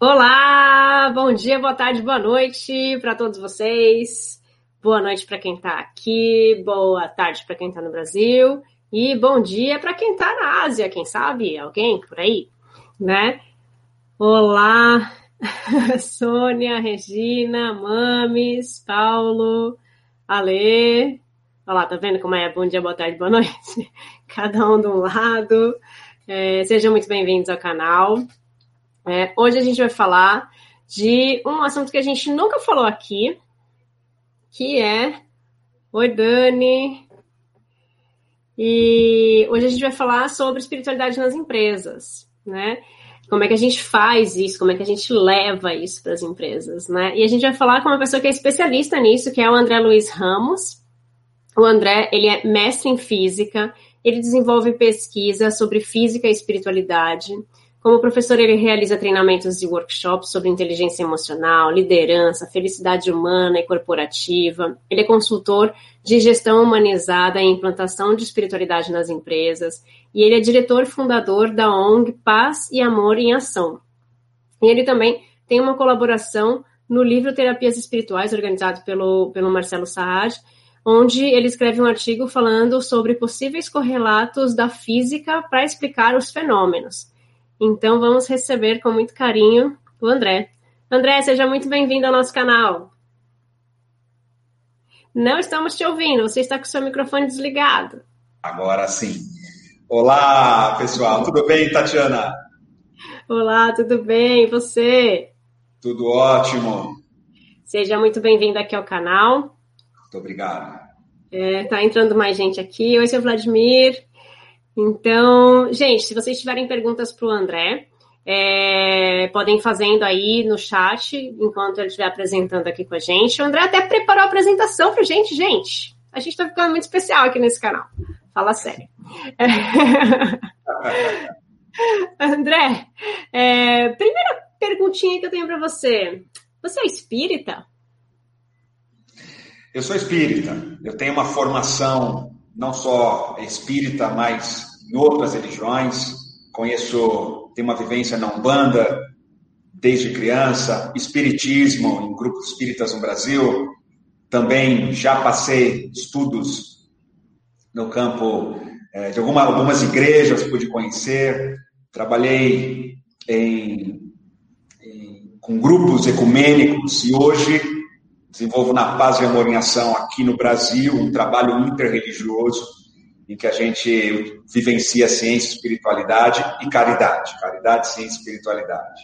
Olá, bom dia, boa tarde, boa noite para todos vocês. Boa noite para quem está aqui, boa tarde para quem está no Brasil e bom dia para quem está na Ásia, quem sabe? Alguém por aí, né? Olá, Sônia, Regina, Mames, Paulo, Ale. Olha lá, tá vendo como é? Bom dia, boa tarde, boa noite. Cada um de um lado. É, sejam muito bem-vindos ao canal. É, hoje a gente vai falar de um assunto que a gente nunca falou aqui, que é. Oi, Dani. E hoje a gente vai falar sobre espiritualidade nas empresas, né? Como é que a gente faz isso, como é que a gente leva isso para as empresas, né? E a gente vai falar com uma pessoa que é especialista nisso, que é o André Luiz Ramos. O André, ele é mestre em física, ele desenvolve pesquisa sobre física e espiritualidade. Como professor, ele realiza treinamentos e workshops sobre inteligência emocional, liderança, felicidade humana e corporativa. Ele é consultor de gestão humanizada e implantação de espiritualidade nas empresas. E ele é diretor fundador da ONG Paz e Amor em Ação. E ele também tem uma colaboração no livro Terapias Espirituais, organizado pelo, pelo Marcelo Saad, onde ele escreve um artigo falando sobre possíveis correlatos da física para explicar os fenômenos. Então vamos receber com muito carinho o André. André, seja muito bem-vindo ao nosso canal. Não estamos te ouvindo, você está com seu microfone desligado. Agora sim. Olá, pessoal, tudo bem, Tatiana? Olá, tudo bem? E você? Tudo ótimo. Seja muito bem-vindo aqui ao canal. Muito obrigado. É, tá entrando mais gente aqui. Oi, seu Vladimir. Então, gente, se vocês tiverem perguntas para o André, é, podem fazendo aí no chat enquanto ele estiver apresentando aqui com a gente. O André até preparou a apresentação para gente, gente. A gente está ficando muito especial aqui nesse canal. Fala sério. É... André, é, primeira perguntinha que eu tenho para você. Você é espírita? Eu sou espírita. Eu tenho uma formação não só espírita, mas em outras religiões. Conheço, tenho uma vivência na Umbanda desde criança, espiritismo em grupos espíritas no Brasil. Também já passei estudos no campo é, de alguma, algumas igrejas, pude conhecer. Trabalhei em, em, com grupos ecumênicos e hoje desenvolvo na Paz e Amor em Ação aqui no Brasil um trabalho interreligioso em que a gente vivencia ciência, espiritualidade e caridade. Caridade, ciência e espiritualidade.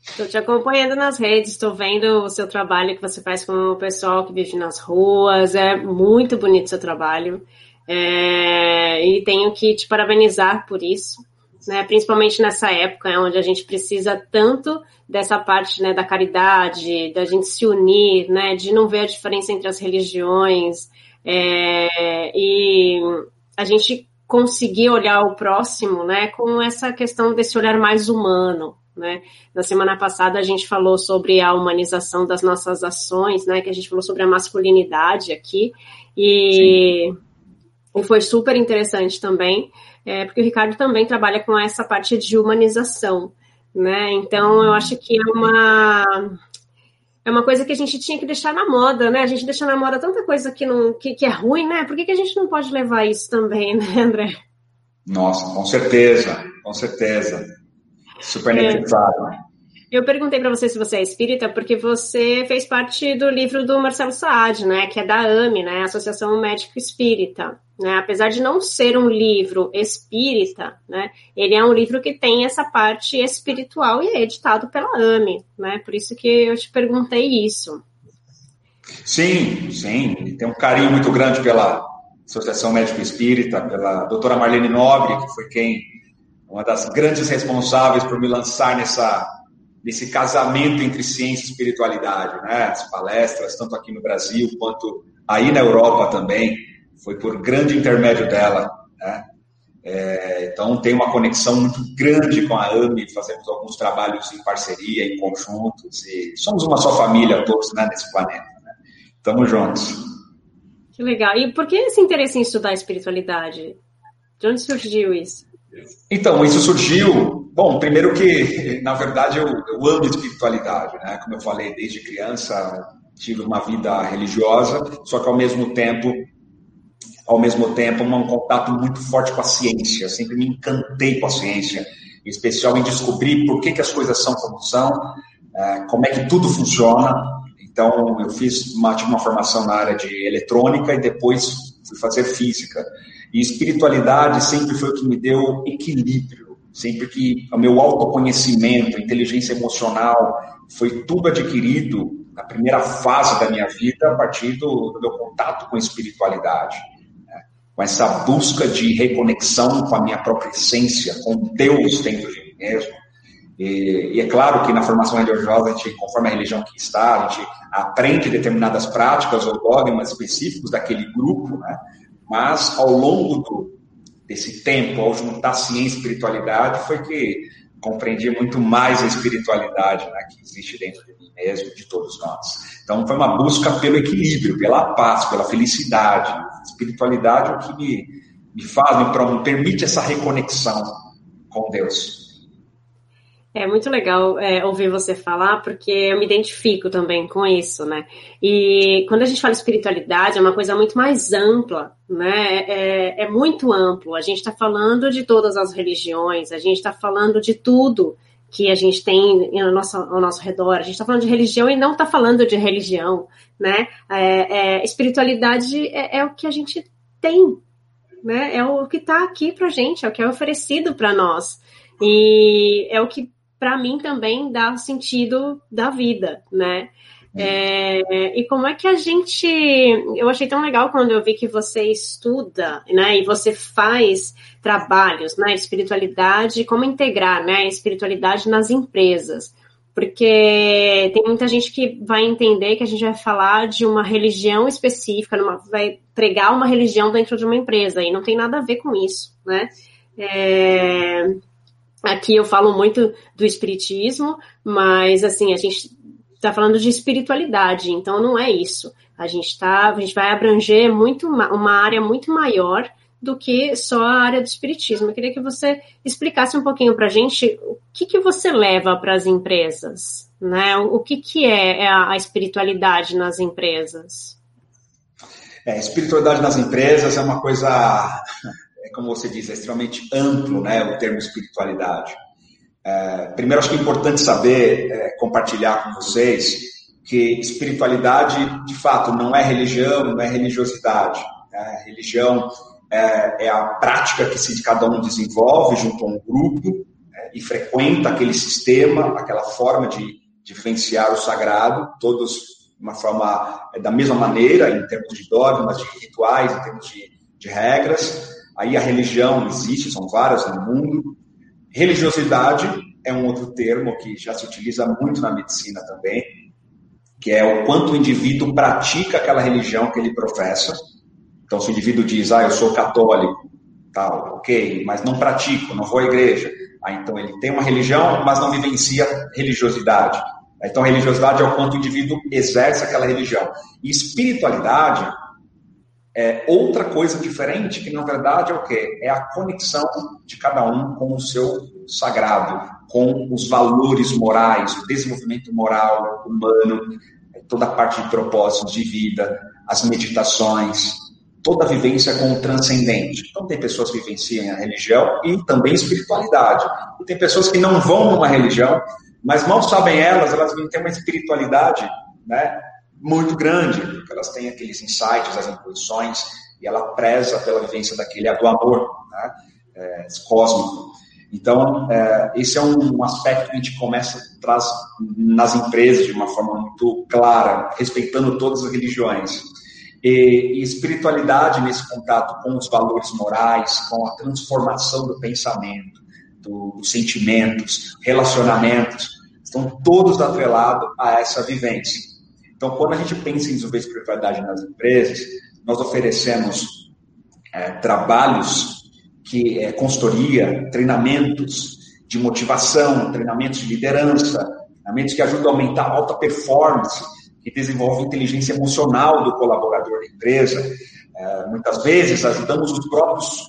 Estou te acompanhando nas redes, estou vendo o seu trabalho que você faz com o pessoal que vive nas ruas. É muito bonito o seu trabalho. É, e tenho que te parabenizar por isso, né? principalmente nessa época né, onde a gente precisa tanto dessa parte né, da caridade, da gente se unir, né, de não ver a diferença entre as religiões. É, e a gente conseguir olhar o próximo, né, com essa questão desse olhar mais humano, né? Na semana passada a gente falou sobre a humanização das nossas ações, né, que a gente falou sobre a masculinidade aqui e, e foi super interessante também, é, porque o Ricardo também trabalha com essa parte de humanização, né? Então eu acho que é uma é uma coisa que a gente tinha que deixar na moda, né? A gente deixa na moda tanta coisa que, não, que, que é ruim, né? Por que, que a gente não pode levar isso também, né, André? Nossa, com certeza, com certeza. Super necessário. É. Eu perguntei para você se você é espírita porque você fez parte do livro do Marcelo Saad, né, que é da AME, né, Associação Médico Espírita. Né? Apesar de não ser um livro espírita, né, ele é um livro que tem essa parte espiritual e é editado pela AME, né? Por isso que eu te perguntei isso. Sim, sim. Tem um carinho muito grande pela Associação Médico Espírita, pela doutora Marlene Nobre, que foi quem uma das grandes responsáveis por me lançar nessa nesse casamento entre ciência e espiritualidade, né? As palestras, tanto aqui no Brasil quanto aí na Europa também, foi por grande intermédio dela, né? É, então tem uma conexão muito grande com a AMI, fazemos alguns trabalhos em parceria, em conjuntos, e somos uma só família todos né, nesse planeta. Né? Tamo juntos. Que legal. E por que esse interesse em estudar espiritualidade? De onde surgiu isso? Então, isso surgiu Bom, primeiro que, na verdade, eu, eu amo espiritualidade, né? Como eu falei, desde criança tive uma vida religiosa, só que ao mesmo tempo, ao mesmo tempo, um contato muito forte com a ciência. Sempre me encantei com a ciência, em especial em descobrir por que, que as coisas são como são, é, como é que tudo funciona. Então, eu fiz uma, uma formação na área de eletrônica e depois fui fazer física. E espiritualidade sempre foi o que me deu equilíbrio, sempre que o meu autoconhecimento, inteligência emocional, foi tudo adquirido na primeira fase da minha vida a partir do, do meu contato com a espiritualidade. Né? Com essa busca de reconexão com a minha própria essência, com Deus dentro de mim mesmo e, e, é claro que na formação religiosa, a gente, conforme a religião que está, a gente aprende determinadas práticas ou dogmas específicos daquele grupo, né? mas ao longo do, desse tempo, ao juntar ciência e espiritualidade, foi que compreendi muito mais a espiritualidade né, que existe dentro de mim mesmo, de todos nós. Então, foi uma busca pelo equilíbrio, pela paz, pela felicidade. Espiritualidade é o que me, me faz, me, me permite essa reconexão com Deus. É muito legal é, ouvir você falar, porque eu me identifico também com isso, né? E quando a gente fala espiritualidade, é uma coisa muito mais ampla, né? É, é muito amplo. A gente está falando de todas as religiões, a gente está falando de tudo que a gente tem ao nosso, ao nosso redor. A gente está falando de religião e não está falando de religião, né? É, é, espiritualidade é, é o que a gente tem, né? É o que está aqui para gente, é o que é oferecido para nós. E é o que para mim também dá sentido da vida, né? É, e como é que a gente. Eu achei tão legal quando eu vi que você estuda, né? E você faz trabalhos, né? Espiritualidade, como integrar, né? Espiritualidade nas empresas. Porque tem muita gente que vai entender que a gente vai falar de uma religião específica, numa, vai pregar uma religião dentro de uma empresa, e não tem nada a ver com isso, né? É, Aqui eu falo muito do espiritismo, mas assim, a gente está falando de espiritualidade, então não é isso. A gente tá, a gente vai abranger muito uma área muito maior do que só a área do espiritismo. Eu queria que você explicasse um pouquinho para a gente o que, que você leva para as empresas, né? O que, que é, é a espiritualidade nas empresas? É, espiritualidade nas empresas é uma coisa como você diz, é extremamente amplo né, o termo espiritualidade. É, primeiro, acho que é importante saber, é, compartilhar com vocês, que espiritualidade, de fato, não é religião, não é religiosidade. Né? Religião é, é, a prática que se cada um desenvolve junto a um grupo é, e frequenta aquele sistema, aquela forma de, vivenciar o sagrado, todos de uma forma é, da mesma maneira, em termos de dogmas, de rituais, em termos de, de regras, Aí a religião existe, são várias no mundo. Religiosidade é um outro termo que já se utiliza muito na medicina também, que é o quanto o indivíduo pratica aquela religião que ele professa. Então, se o indivíduo diz, ah, eu sou católico, tal, ok, mas não pratico, não vou à igreja. Ah, então ele tem uma religião, mas não vivencia religiosidade. Então, religiosidade é o quanto o indivíduo exerce aquela religião. E espiritualidade é outra coisa diferente, que na verdade é o quê? É a conexão de cada um com o seu sagrado, com os valores morais, o desenvolvimento moral humano, toda a parte de propósitos de vida, as meditações, toda a vivência com o transcendente. Então, tem pessoas que vivenciam a religião e também espiritualidade. E tem pessoas que não vão numa religião, mas mal sabem elas, elas têm uma espiritualidade né, muito grande, porque elas têm aqueles insights, as intuições, e ela preza pela vivência daquele do amor né? é, cósmico. Então, é, esse é um aspecto que a gente começa traz nas empresas de uma forma muito clara, respeitando todas as religiões. E, e espiritualidade nesse contato com os valores morais, com a transformação do pensamento, do, dos sentimentos, relacionamentos, estão todos atrelados a essa vivência. Então, quando a gente pensa em desenvolver espiritualidade nas empresas, nós oferecemos é, trabalhos que é consultoria, treinamentos de motivação, treinamentos de liderança, treinamentos que ajudam a aumentar a alta performance, que desenvolvem inteligência emocional do colaborador da empresa. É, muitas vezes ajudamos os próprios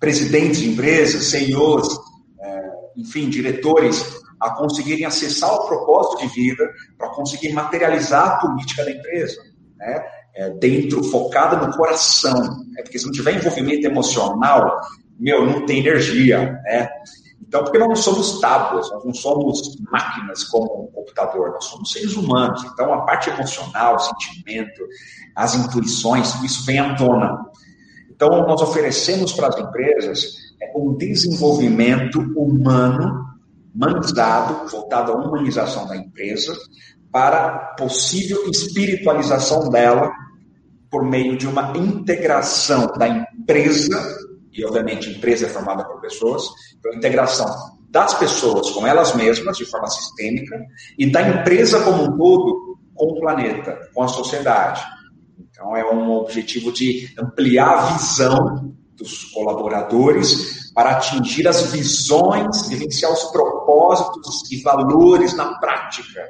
presidentes de empresas, CEOs, é, enfim, diretores a conseguirem acessar o propósito de vida para conseguir materializar a política da empresa, né? É, dentro, focada no coração, né? porque se não tiver envolvimento emocional, meu, não tem energia, né? Então, porque nós não somos tábuas, nós não somos máquinas como um computador, nós somos seres humanos. Então, a parte emocional, o sentimento, as intuições, isso vem à tona. Então, nós oferecemos para as empresas é, um desenvolvimento humano, humanizado, voltado à humanização da empresa, para possível espiritualização dela por meio de uma integração da empresa e obviamente empresa é formada por pessoas, então a integração das pessoas com elas mesmas, de forma sistêmica, e da empresa como um todo com o planeta, com a sociedade. Então é um objetivo de ampliar a visão dos colaboradores para atingir as visões, vivenciar os propósitos e valores na prática.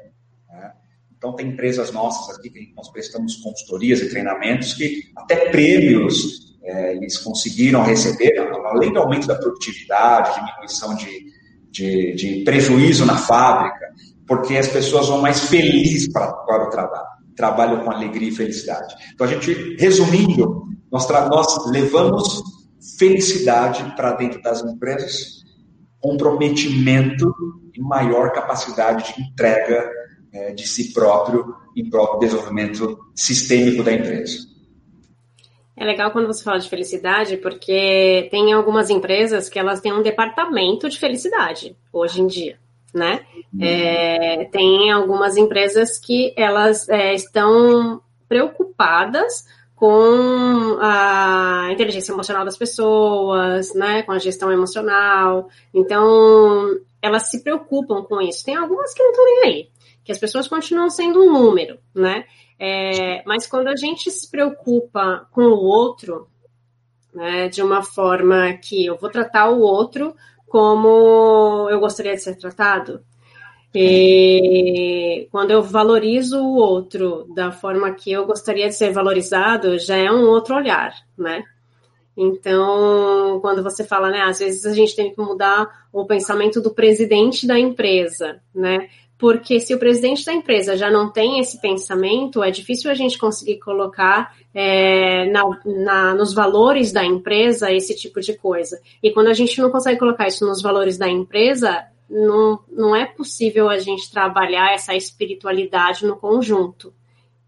Né? Então, tem empresas nossas aqui que nós prestamos consultorias e treinamentos que até prêmios é, eles conseguiram receber, além do aumento da produtividade, diminuição de, de, de prejuízo na fábrica, porque as pessoas vão mais felizes para, para o trabalho, trabalham com alegria e felicidade. Então, a gente, resumindo, nós, nós levamos felicidade para dentro das empresas, comprometimento e maior capacidade de entrega é, de si próprio em próprio desenvolvimento sistêmico da empresa. É legal quando você fala de felicidade, porque tem algumas empresas que elas têm um departamento de felicidade hoje em dia, né? Uhum. É, tem algumas empresas que elas é, estão preocupadas com a inteligência emocional das pessoas, né? Com a gestão emocional. Então, elas se preocupam com isso. Tem algumas que não estão nem aí, que as pessoas continuam sendo um número, né? É, mas quando a gente se preocupa com o outro, né, de uma forma que eu vou tratar o outro como eu gostaria de ser tratado, e quando eu valorizo o outro da forma que eu gostaria de ser valorizado, já é um outro olhar, né? Então, quando você fala, né, às vezes a gente tem que mudar o pensamento do presidente da empresa, né? porque se o presidente da empresa já não tem esse pensamento, é difícil a gente conseguir colocar é, na, na, nos valores da empresa esse tipo de coisa. E quando a gente não consegue colocar isso nos valores da empresa, não, não é possível a gente trabalhar essa espiritualidade no conjunto.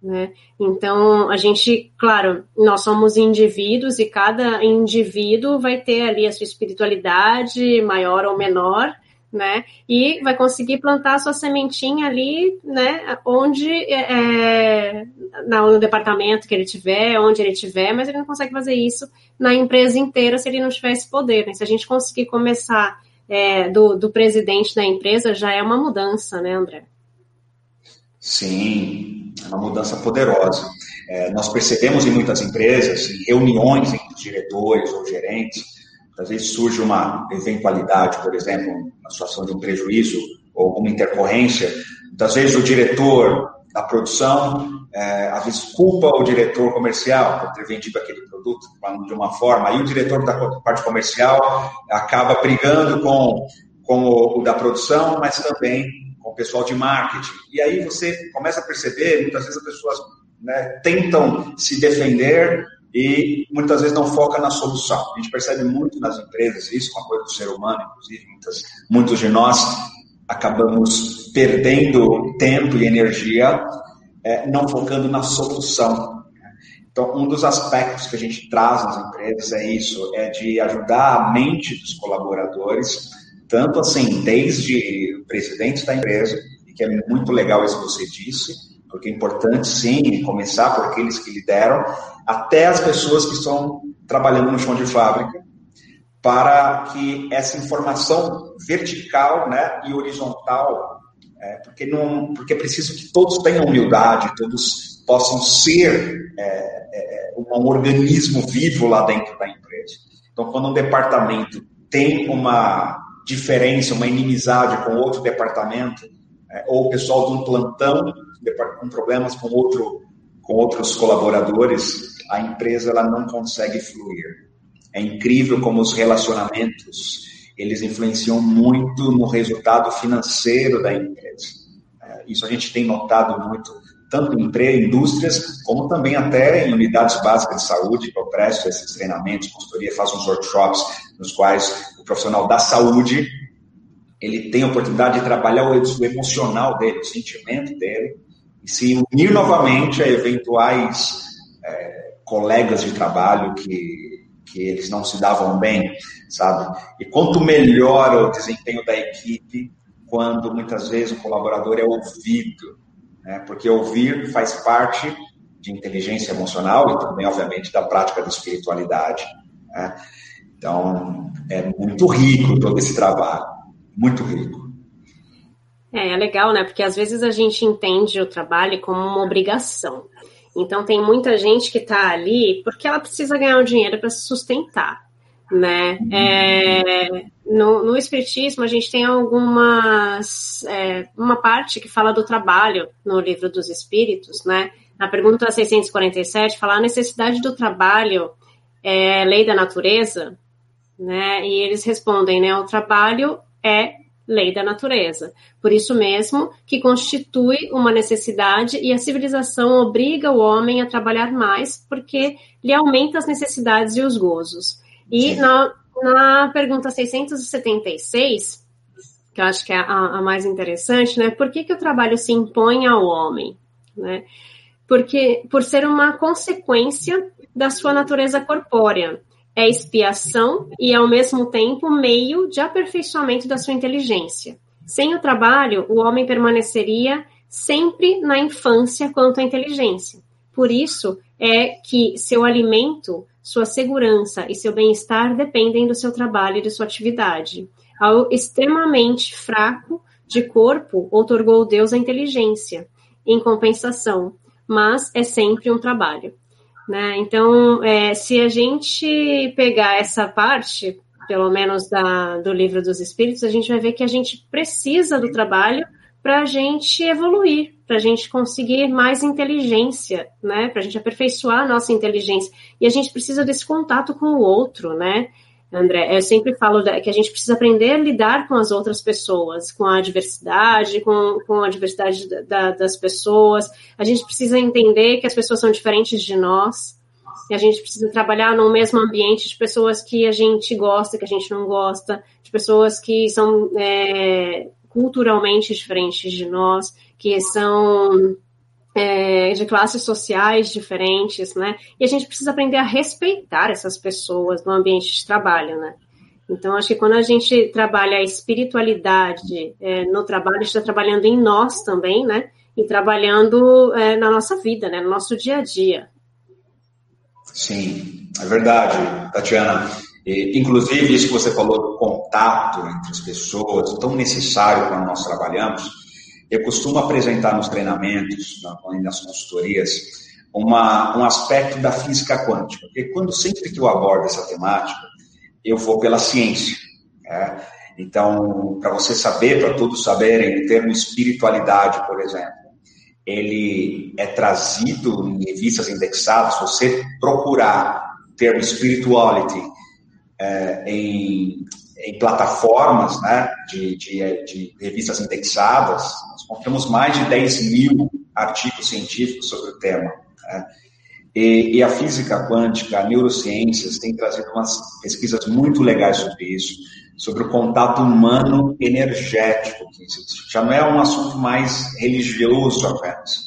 Né? Então, a gente, claro, nós somos indivíduos e cada indivíduo vai ter ali a sua espiritualidade maior ou menor, né? E vai conseguir plantar a sua sementinha ali, né? Onde é, é no departamento que ele tiver, onde ele tiver, mas ele não consegue fazer isso na empresa inteira se ele não tiver esse poder. Né? Se a gente conseguir começar é, do, do presidente da empresa, já é uma mudança, né, André? Sim, é uma mudança poderosa. É, nós percebemos em muitas empresas, em reuniões entre diretores ou gerentes, às vezes surge uma eventualidade, por exemplo, uma situação de um prejuízo ou alguma intercorrência, muitas vezes o diretor da produção, é, às vezes culpa o diretor comercial por ter vendido aquele produto de uma forma, aí o diretor da parte comercial acaba brigando com, com o, o da produção, mas também com o pessoal de marketing. E aí você começa a perceber, muitas vezes as pessoas né, tentam se defender e muitas vezes não foca na solução. A gente percebe muito nas empresas isso, com a coisa do ser humano, inclusive, muitas, muitos de nós acabamos perdendo tempo e energia é, não focando na solução. Então, um dos aspectos que a gente traz nas empresas é isso, é de ajudar a mente dos colaboradores, tanto assim, desde o presidente da empresa, e que é muito legal isso que você disse, porque é importante sim começar por aqueles que lideram, até as pessoas que estão trabalhando no chão de fábrica, para que essa informação vertical né, e horizontal, é, porque, não, porque é preciso que todos tenham humildade, todos possam ser é, é, um organismo vivo lá dentro da empresa. Então, quando um departamento tem uma diferença, uma inimizade com outro departamento, é, ou o pessoal de um plantão com problemas com, outro, com outros colaboradores, a empresa ela não consegue fluir. É incrível como os relacionamentos eles influenciam muito no resultado financeiro da empresa. É, isso a gente tem notado muito, tanto em indústrias, como também até em unidades básicas de saúde, que eu presto esses treinamentos, consultoria, faço uns workshops nos quais o profissional da saúde ele tem a oportunidade de trabalhar o emocional dele, o sentimento dele, e se unir novamente a eventuais é, colegas de trabalho que, que eles não se davam bem, sabe? E quanto melhor o desempenho da equipe quando muitas vezes o colaborador é ouvido, né? porque ouvir faz parte de inteligência emocional e também, obviamente, da prática da espiritualidade. Né? Então, é muito rico todo esse trabalho, muito rico. É, é legal, né? Porque às vezes a gente entende o trabalho como uma obrigação. Então tem muita gente que está ali porque ela precisa ganhar o dinheiro para se sustentar, né? É, no, no Espiritismo a gente tem algumas é, uma parte que fala do trabalho no livro dos Espíritos, né? Na pergunta 647 fala a necessidade do trabalho é lei da natureza, né? E eles respondem, né? O trabalho é lei da natureza. Por isso mesmo que constitui uma necessidade e a civilização obriga o homem a trabalhar mais porque lhe aumenta as necessidades e os gozos. E na, na pergunta 676, que eu acho que é a, a, mais interessante, né? Por que, que o trabalho se impõe ao homem? Né? Porque por ser uma consequência da sua natureza corpórea é expiação e, ao mesmo tempo, meio de aperfeiçoamento da sua inteligência. Sem o trabalho, o homem permaneceria sempre na infância quanto à inteligência. Por isso é que seu alimento, sua segurança e seu bem-estar dependem do seu trabalho e de sua atividade. Ao extremamente fraco de corpo, otorgou Deus a inteligência, em compensação, mas é sempre um trabalho. Né? Então, é, se a gente pegar essa parte, pelo menos da, do livro dos Espíritos, a gente vai ver que a gente precisa do trabalho para a gente evoluir, para a gente conseguir mais inteligência, né? Para a gente aperfeiçoar a nossa inteligência. E a gente precisa desse contato com o outro, né? André, eu sempre falo que a gente precisa aprender a lidar com as outras pessoas, com a diversidade, com, com a diversidade da, das pessoas. A gente precisa entender que as pessoas são diferentes de nós. E a gente precisa trabalhar no mesmo ambiente de pessoas que a gente gosta, que a gente não gosta, de pessoas que são é, culturalmente diferentes de nós, que são é, de classes sociais diferentes, né? E a gente precisa aprender a respeitar essas pessoas no ambiente de trabalho, né? Então, acho que quando a gente trabalha a espiritualidade é, no trabalho, a gente está trabalhando em nós também, né? E trabalhando é, na nossa vida, né? No nosso dia a dia. Sim, é verdade, Tatiana. E, inclusive, isso que você falou contato entre as pessoas, tão necessário quando nós trabalhamos, eu costumo apresentar nos treinamentos, nas consultorias, uma, um aspecto da física quântica, porque quando sempre que eu abordo essa temática, eu vou pela ciência. Né? Então, para você saber, para todos saberem, o termo espiritualidade, por exemplo, ele é trazido em revistas indexadas. Se você procurar o termo spirituality é, em, em plataformas né, de, de, de revistas indexadas, temos mais de 10 mil artigos científicos sobre o tema. Né? E, e, a física quântica, a neurociências, tem trazido umas pesquisas muito legais sobre isso, sobre o contato humano energético, que já não é um assunto mais religioso apenas,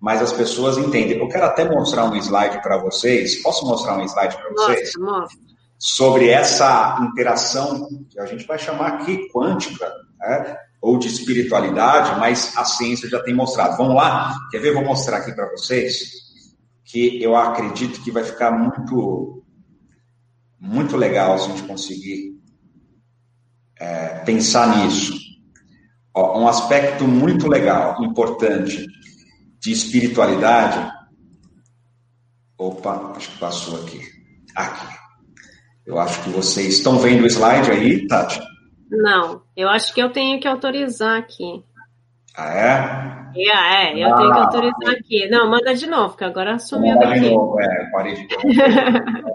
mas as pessoas entendem. Eu quero até mostrar um slide para vocês. Posso mostrar um slide para vocês? Mostra, mostra. Sobre essa interação, que a gente vai chamar aqui quântica, né? ou de espiritualidade, mas a ciência já tem mostrado. Vamos lá? Quer ver? Vou mostrar aqui para vocês que eu acredito que vai ficar muito, muito legal se a gente conseguir é, pensar nisso. Ó, um aspecto muito legal, importante de espiritualidade. Opa, acho que passou aqui. Aqui. Eu acho que vocês estão vendo o slide aí, Tati? Não, eu acho que eu tenho que autorizar aqui. Ah, é? É, é eu ah, tenho que autorizar aqui. Não, manda de novo, que agora sumiu manda daqui. de novo, é, parei de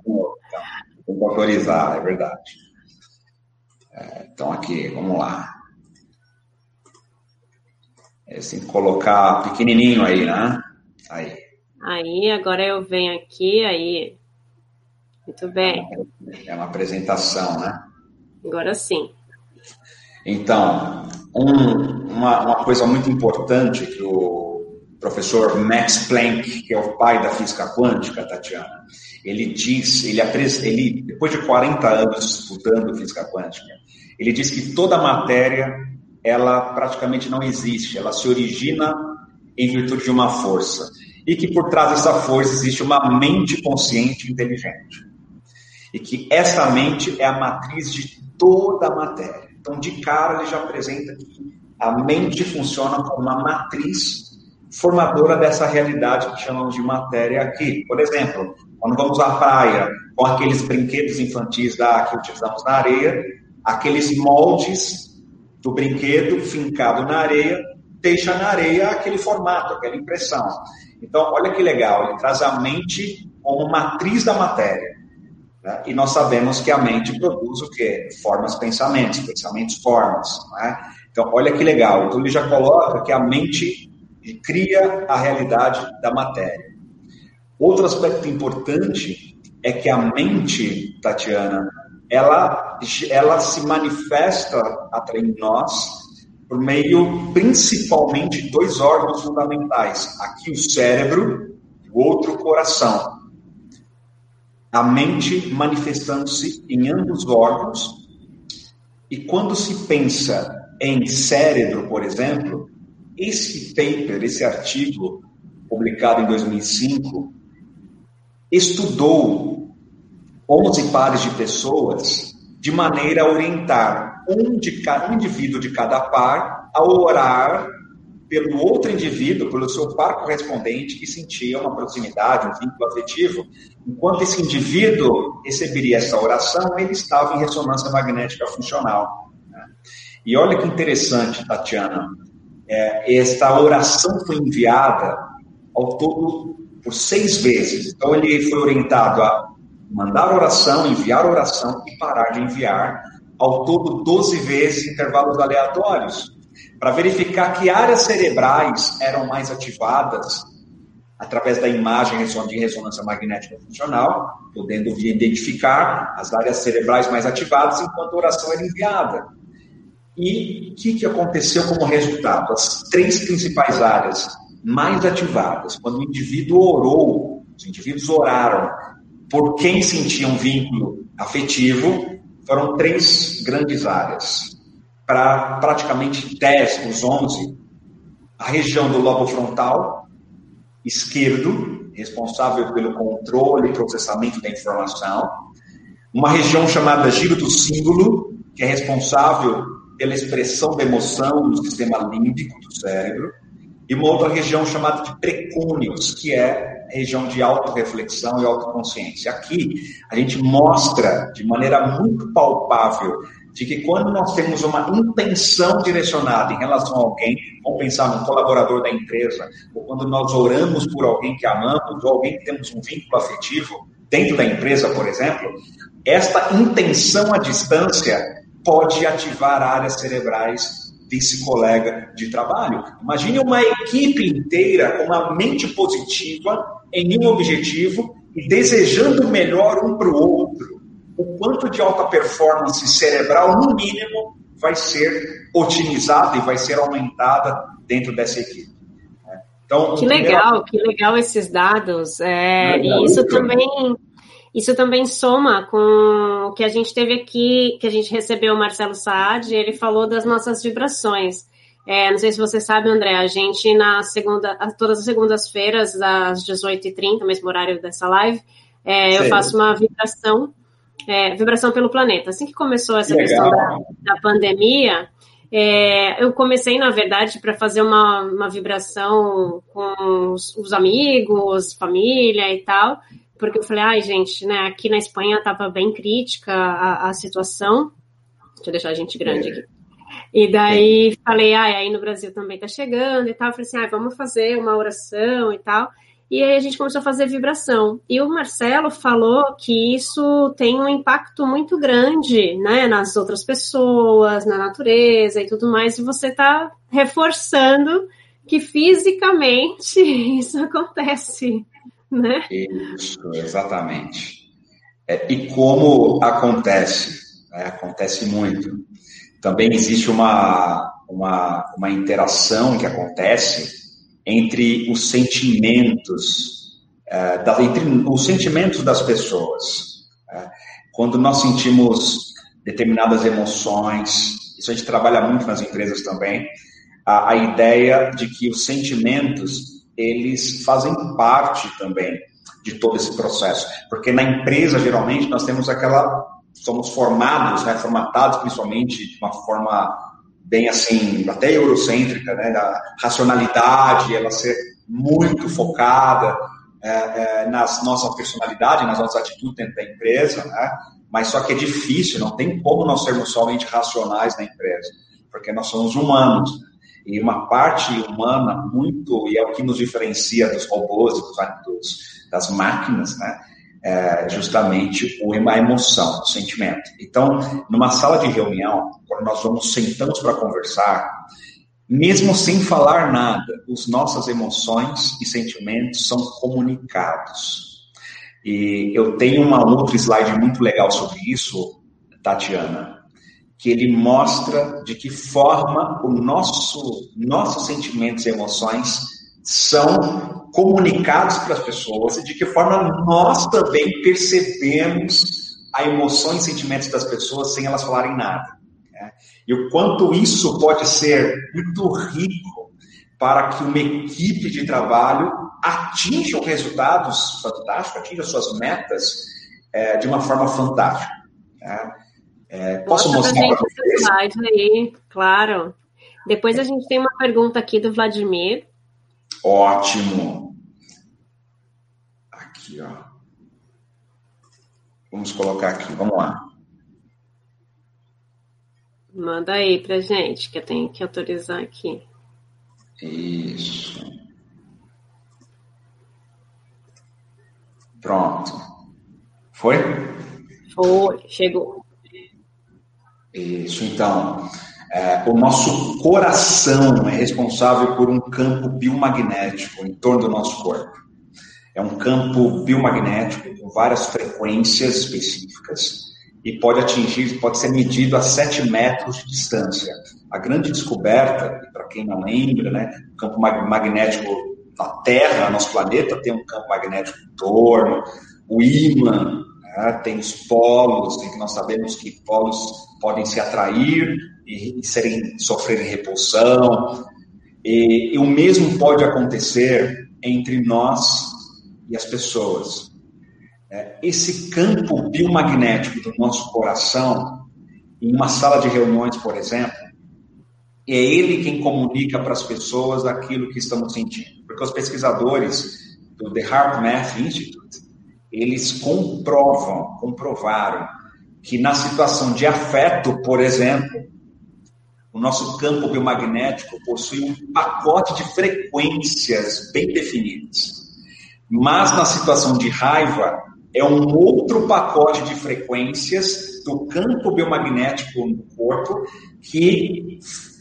novo. Tem que autorizar, é verdade. É, então, aqui, vamos lá. É, assim, colocar pequenininho aí, né? Aí. Aí, agora eu venho aqui, aí. Muito bem. É uma apresentação, né? Agora sim. Então, um, uma, uma coisa muito importante que o professor Max Planck, que é o pai da física quântica, Tatiana, ele diz, ele, ele depois de 40 anos estudando física quântica, ele diz que toda matéria ela praticamente não existe, ela se origina em virtude de uma força e que por trás dessa força existe uma mente consciente inteligente e que essa mente é a matriz de toda a matéria. Então, de cara, ele já apresenta que a mente funciona como uma matriz formadora dessa realidade que chamamos de matéria aqui. Por exemplo, quando vamos à praia com aqueles brinquedos infantis da, que utilizamos na areia, aqueles moldes do brinquedo fincado na areia deixa na areia aquele formato, aquela impressão. Então, olha que legal, ele traz a mente como matriz da matéria. Né? E nós sabemos que a mente produz o quê? Formas, pensamentos, pensamentos, formas. Né? Então, olha que legal. Então, ele já coloca que a mente cria a realidade da matéria. Outro aspecto importante é que a mente, Tatiana, ela, ela se manifesta em nós por meio principalmente de dois órgãos fundamentais. Aqui o cérebro e o outro o coração a mente manifestando-se em ambos os órgãos. E quando se pensa em cérebro, por exemplo, esse paper, esse artigo publicado em 2005, estudou 11 pares de pessoas de maneira a orientar um, de cada, um indivíduo de cada par a orar pelo outro indivíduo, pelo seu par correspondente, que sentia uma proximidade, um vínculo afetivo. Enquanto esse indivíduo receberia essa oração, ele estava em ressonância magnética funcional. Né? E olha que interessante, Tatiana, é, esta oração foi enviada ao todo por seis vezes. Então ele foi orientado a mandar oração, enviar oração e parar de enviar, ao todo 12 vezes intervalos aleatórios para verificar que áreas cerebrais eram mais ativadas através da imagem de ressonância magnética funcional, podendo identificar as áreas cerebrais mais ativadas enquanto a oração era enviada. E o que, que aconteceu como resultado? As três principais áreas mais ativadas, quando o indivíduo orou, os indivíduos oraram por quem sentia um vínculo afetivo, foram três grandes áreas para praticamente 10 dos 11, a região do lobo frontal esquerdo, responsável pelo controle e processamento da informação, uma região chamada giro do símbolo, que é responsável pela expressão da emoção no sistema límbico do cérebro, e uma outra região chamada de precúneos, que é a região de autorreflexão e autoconsciência. Aqui, a gente mostra de maneira muito palpável de que quando nós temos uma intenção direcionada em relação a alguém, vamos pensar num colaborador da empresa, ou quando nós oramos por alguém que amamos, ou alguém que temos um vínculo afetivo dentro da empresa, por exemplo, esta intenção à distância pode ativar áreas cerebrais desse colega de trabalho. Imagine uma equipe inteira com uma mente positiva em um objetivo e desejando melhor um para o outro o quanto de alta performance cerebral, no mínimo, vai ser otimizada e vai ser aumentada dentro dessa equipe. Né? Então, que legal, que legal esses dados. É, e isso também, isso também soma com o que a gente teve aqui, que a gente recebeu o Marcelo Saad, ele falou das nossas vibrações. É, não sei se você sabe, André, a gente na segunda, todas as segundas-feiras, às 18h30, mesmo horário dessa live, é, eu faço uma vibração é, vibração pelo planeta. Assim que começou essa Legal. questão da, da pandemia, é, eu comecei, na verdade, para fazer uma, uma vibração com os, os, amigos, família e tal, porque eu falei, ai, gente, né, aqui na Espanha estava bem crítica a, a, situação. Deixa eu deixar a gente grande é. aqui. E daí falei, ai, aí no Brasil também tá chegando e tal. Eu falei assim, ai, vamos fazer uma oração e tal. E aí a gente começou a fazer vibração. E o Marcelo falou que isso tem um impacto muito grande, né, nas outras pessoas, na natureza e tudo mais, e você está reforçando que fisicamente isso acontece, né? Isso, exatamente. É, e como acontece? Né, acontece muito. Também existe uma, uma, uma interação que acontece entre os sentimentos, da, entre os sentimentos das pessoas. Uh, quando nós sentimos determinadas emoções, isso a gente trabalha muito nas empresas também, a, a ideia de que os sentimentos eles fazem parte também de todo esse processo, porque na empresa geralmente nós temos aquela somos formados, né, formatados principalmente de uma forma bem assim, até eurocêntrica, né, da racionalidade, ela ser muito focada é, é, nas nossa personalidade, nas nossas atitudes dentro da empresa, né, mas só que é difícil, não tem como nós sermos somente racionais na empresa, porque nós somos humanos, e uma parte humana muito, e é o que nos diferencia dos robôs, dos, das máquinas, né, é justamente a emoção, o sentimento. Então, numa sala de reunião, quando nós vamos sentamos para conversar, mesmo sem falar nada, as nossas emoções e sentimentos são comunicados. E eu tenho uma outra slide muito legal sobre isso, Tatiana, que ele mostra de que forma o nosso nossos sentimentos e emoções são comunicados para as pessoas e de que forma nós também percebemos a emoção e sentimentos das pessoas sem elas falarem nada. Né? E o quanto isso pode ser muito rico para que uma equipe de trabalho atinja resultados fantásticos, atinja suas metas é, de uma forma fantástica. Né? É, posso Mostra mostrar para vocês? Slide aí, claro. Depois a gente tem uma pergunta aqui do Vladimir. Ótimo. Aqui, ó. Vamos colocar aqui, vamos lá. Manda aí pra gente, que eu tenho que autorizar aqui. Isso. Pronto. Foi? Foi, chegou. Isso, então. É, o nosso coração é responsável por um campo biomagnético em torno do nosso corpo. É um campo biomagnético com várias frequências específicas e pode atingir, pode ser medido a 7 metros de distância. A grande descoberta, para quem não lembra, né, o campo magnético da Terra, nosso planeta, tem um campo magnético em torno, o ímã né, tem os polos, e nós sabemos que polos podem se atrair e, serem, sofrerem repulsão. E, e o mesmo pode acontecer entre nós e as pessoas. É, esse campo biomagnético do nosso coração, em uma sala de reuniões, por exemplo, é ele quem comunica para as pessoas aquilo que estamos sentindo. Porque os pesquisadores do The Heart Math Institute, eles comprovam, comprovaram que na situação de afeto, por exemplo, o nosso campo biomagnético possui um pacote de frequências bem definidas. Mas na situação de raiva, é um outro pacote de frequências do campo biomagnético no corpo que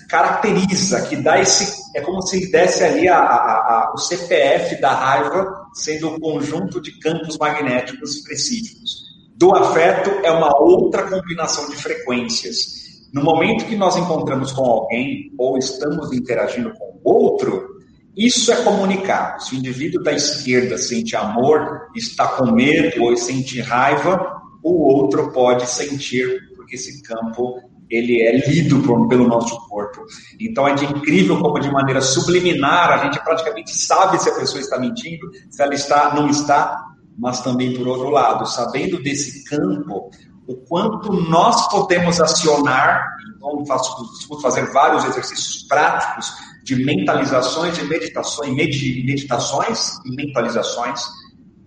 caracteriza, que dá esse. É como se desse ali a, a, a, o CPF da raiva sendo um conjunto de campos magnéticos específicos. Do afeto é uma outra combinação de frequências no momento que nós encontramos com alguém ou estamos interagindo com outro, isso é comunicado. Se o indivíduo da esquerda sente amor, está com medo ou sente raiva, o outro pode sentir, porque esse campo ele é lido por, pelo nosso corpo. Então é de incrível como de maneira subliminar a gente praticamente sabe se a pessoa está mentindo, se ela está não está, mas também por outro lado, sabendo desse campo, o quanto nós podemos acionar, então faço, fazer vários exercícios práticos de mentalizações e meditações, meditações e mentalizações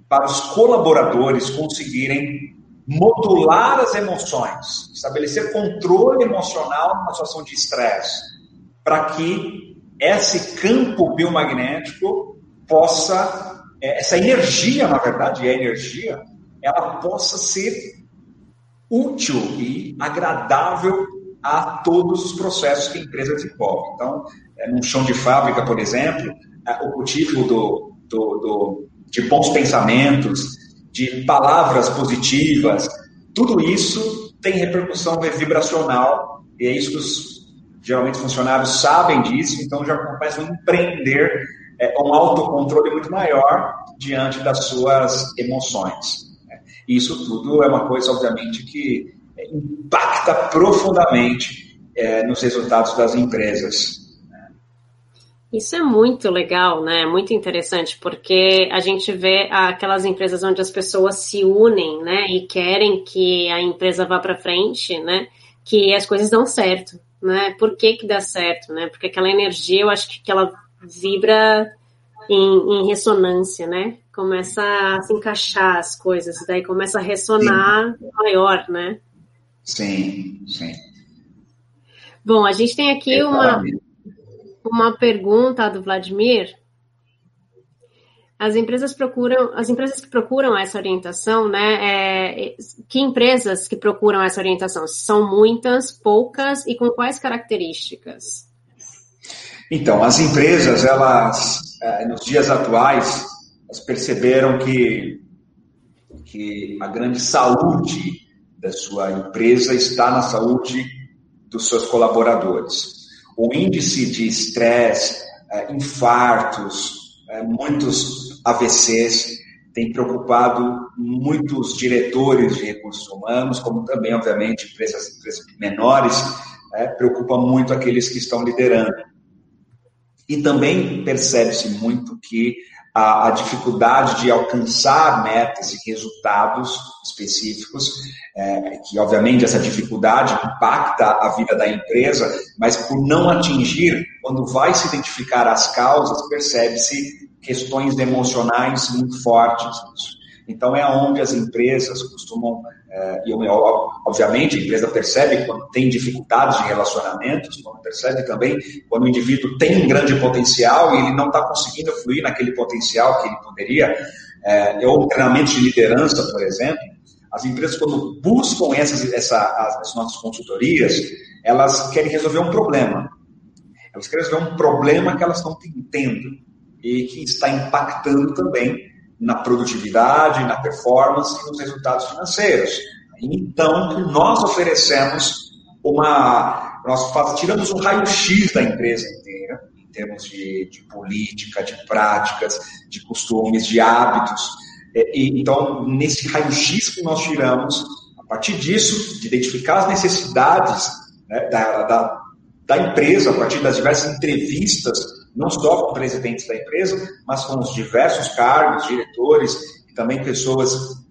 para os colaboradores conseguirem modular as emoções, estabelecer controle emocional numa situação de estresse, para que esse campo biomagnético possa é, essa energia, na verdade, é energia, ela possa ser útil e agradável a todos os processos que a empresa desenvolve. Então, é, num chão de fábrica, por exemplo, é, o cultivo do, do, do, de bons pensamentos, de palavras positivas, tudo isso tem repercussão vibracional e é isso que os, geralmente, funcionários sabem disso, então já começam a empreender é, um autocontrole muito maior diante das suas emoções. Né? Isso tudo é uma coisa, obviamente, que impacta profundamente é, nos resultados das empresas. Isso é muito legal, né? Muito interessante, porque a gente vê aquelas empresas onde as pessoas se unem, né? E querem que a empresa vá para frente, né? Que as coisas dão certo, né? Por que que dá certo, né? Porque aquela energia, eu acho que ela vibra em, em ressonância, né? Começa a se encaixar as coisas, daí começa a ressonar Sim. maior, né? Sim, sim. Bom, a gente tem aqui é uma, uma pergunta do Vladimir. As empresas procuram, as empresas que procuram essa orientação, né? É, que empresas que procuram essa orientação? São muitas, poucas e com quais características? Então, as empresas, elas, é, nos dias atuais, elas perceberam que, que a grande saúde da sua empresa está na saúde dos seus colaboradores. O índice de estresse, é, infartos, é, muitos AVCs tem preocupado muitos diretores de recursos humanos, como também, obviamente, empresas, empresas menores, é, preocupa muito aqueles que estão liderando. E também percebe-se muito que a, a, dificuldade de alcançar metas e resultados específicos, é, que obviamente essa dificuldade impacta a vida da empresa, mas por não atingir, quando vai se identificar as causas, percebe-se questões emocionais muito fortes. Então é onde as empresas costumam é, e, obviamente, a empresa percebe quando tem dificuldades de relacionamentos, quando percebe também quando o indivíduo tem um grande potencial e ele não está conseguindo fluir naquele potencial que ele poderia, é, ou treinamentos de liderança, por exemplo. As empresas, quando buscam essas, essa, as nossas consultorias, elas querem resolver um problema. Elas querem resolver um problema que elas estão tendo e que está impactando também na produtividade, na performance e nos resultados financeiros. Então, nós oferecemos uma. Nós tiramos um raio-x da empresa inteira, em termos de, de, política, de práticas, de costumes, de hábitos. E, então, nesse raio-x que nós tiramos, a partir disso, de identificar as necessidades né, da, da, da empresa, a partir das diversas entrevistas não só com presidentes da empresa, mas com os diversos cargos, diretores e também pessoas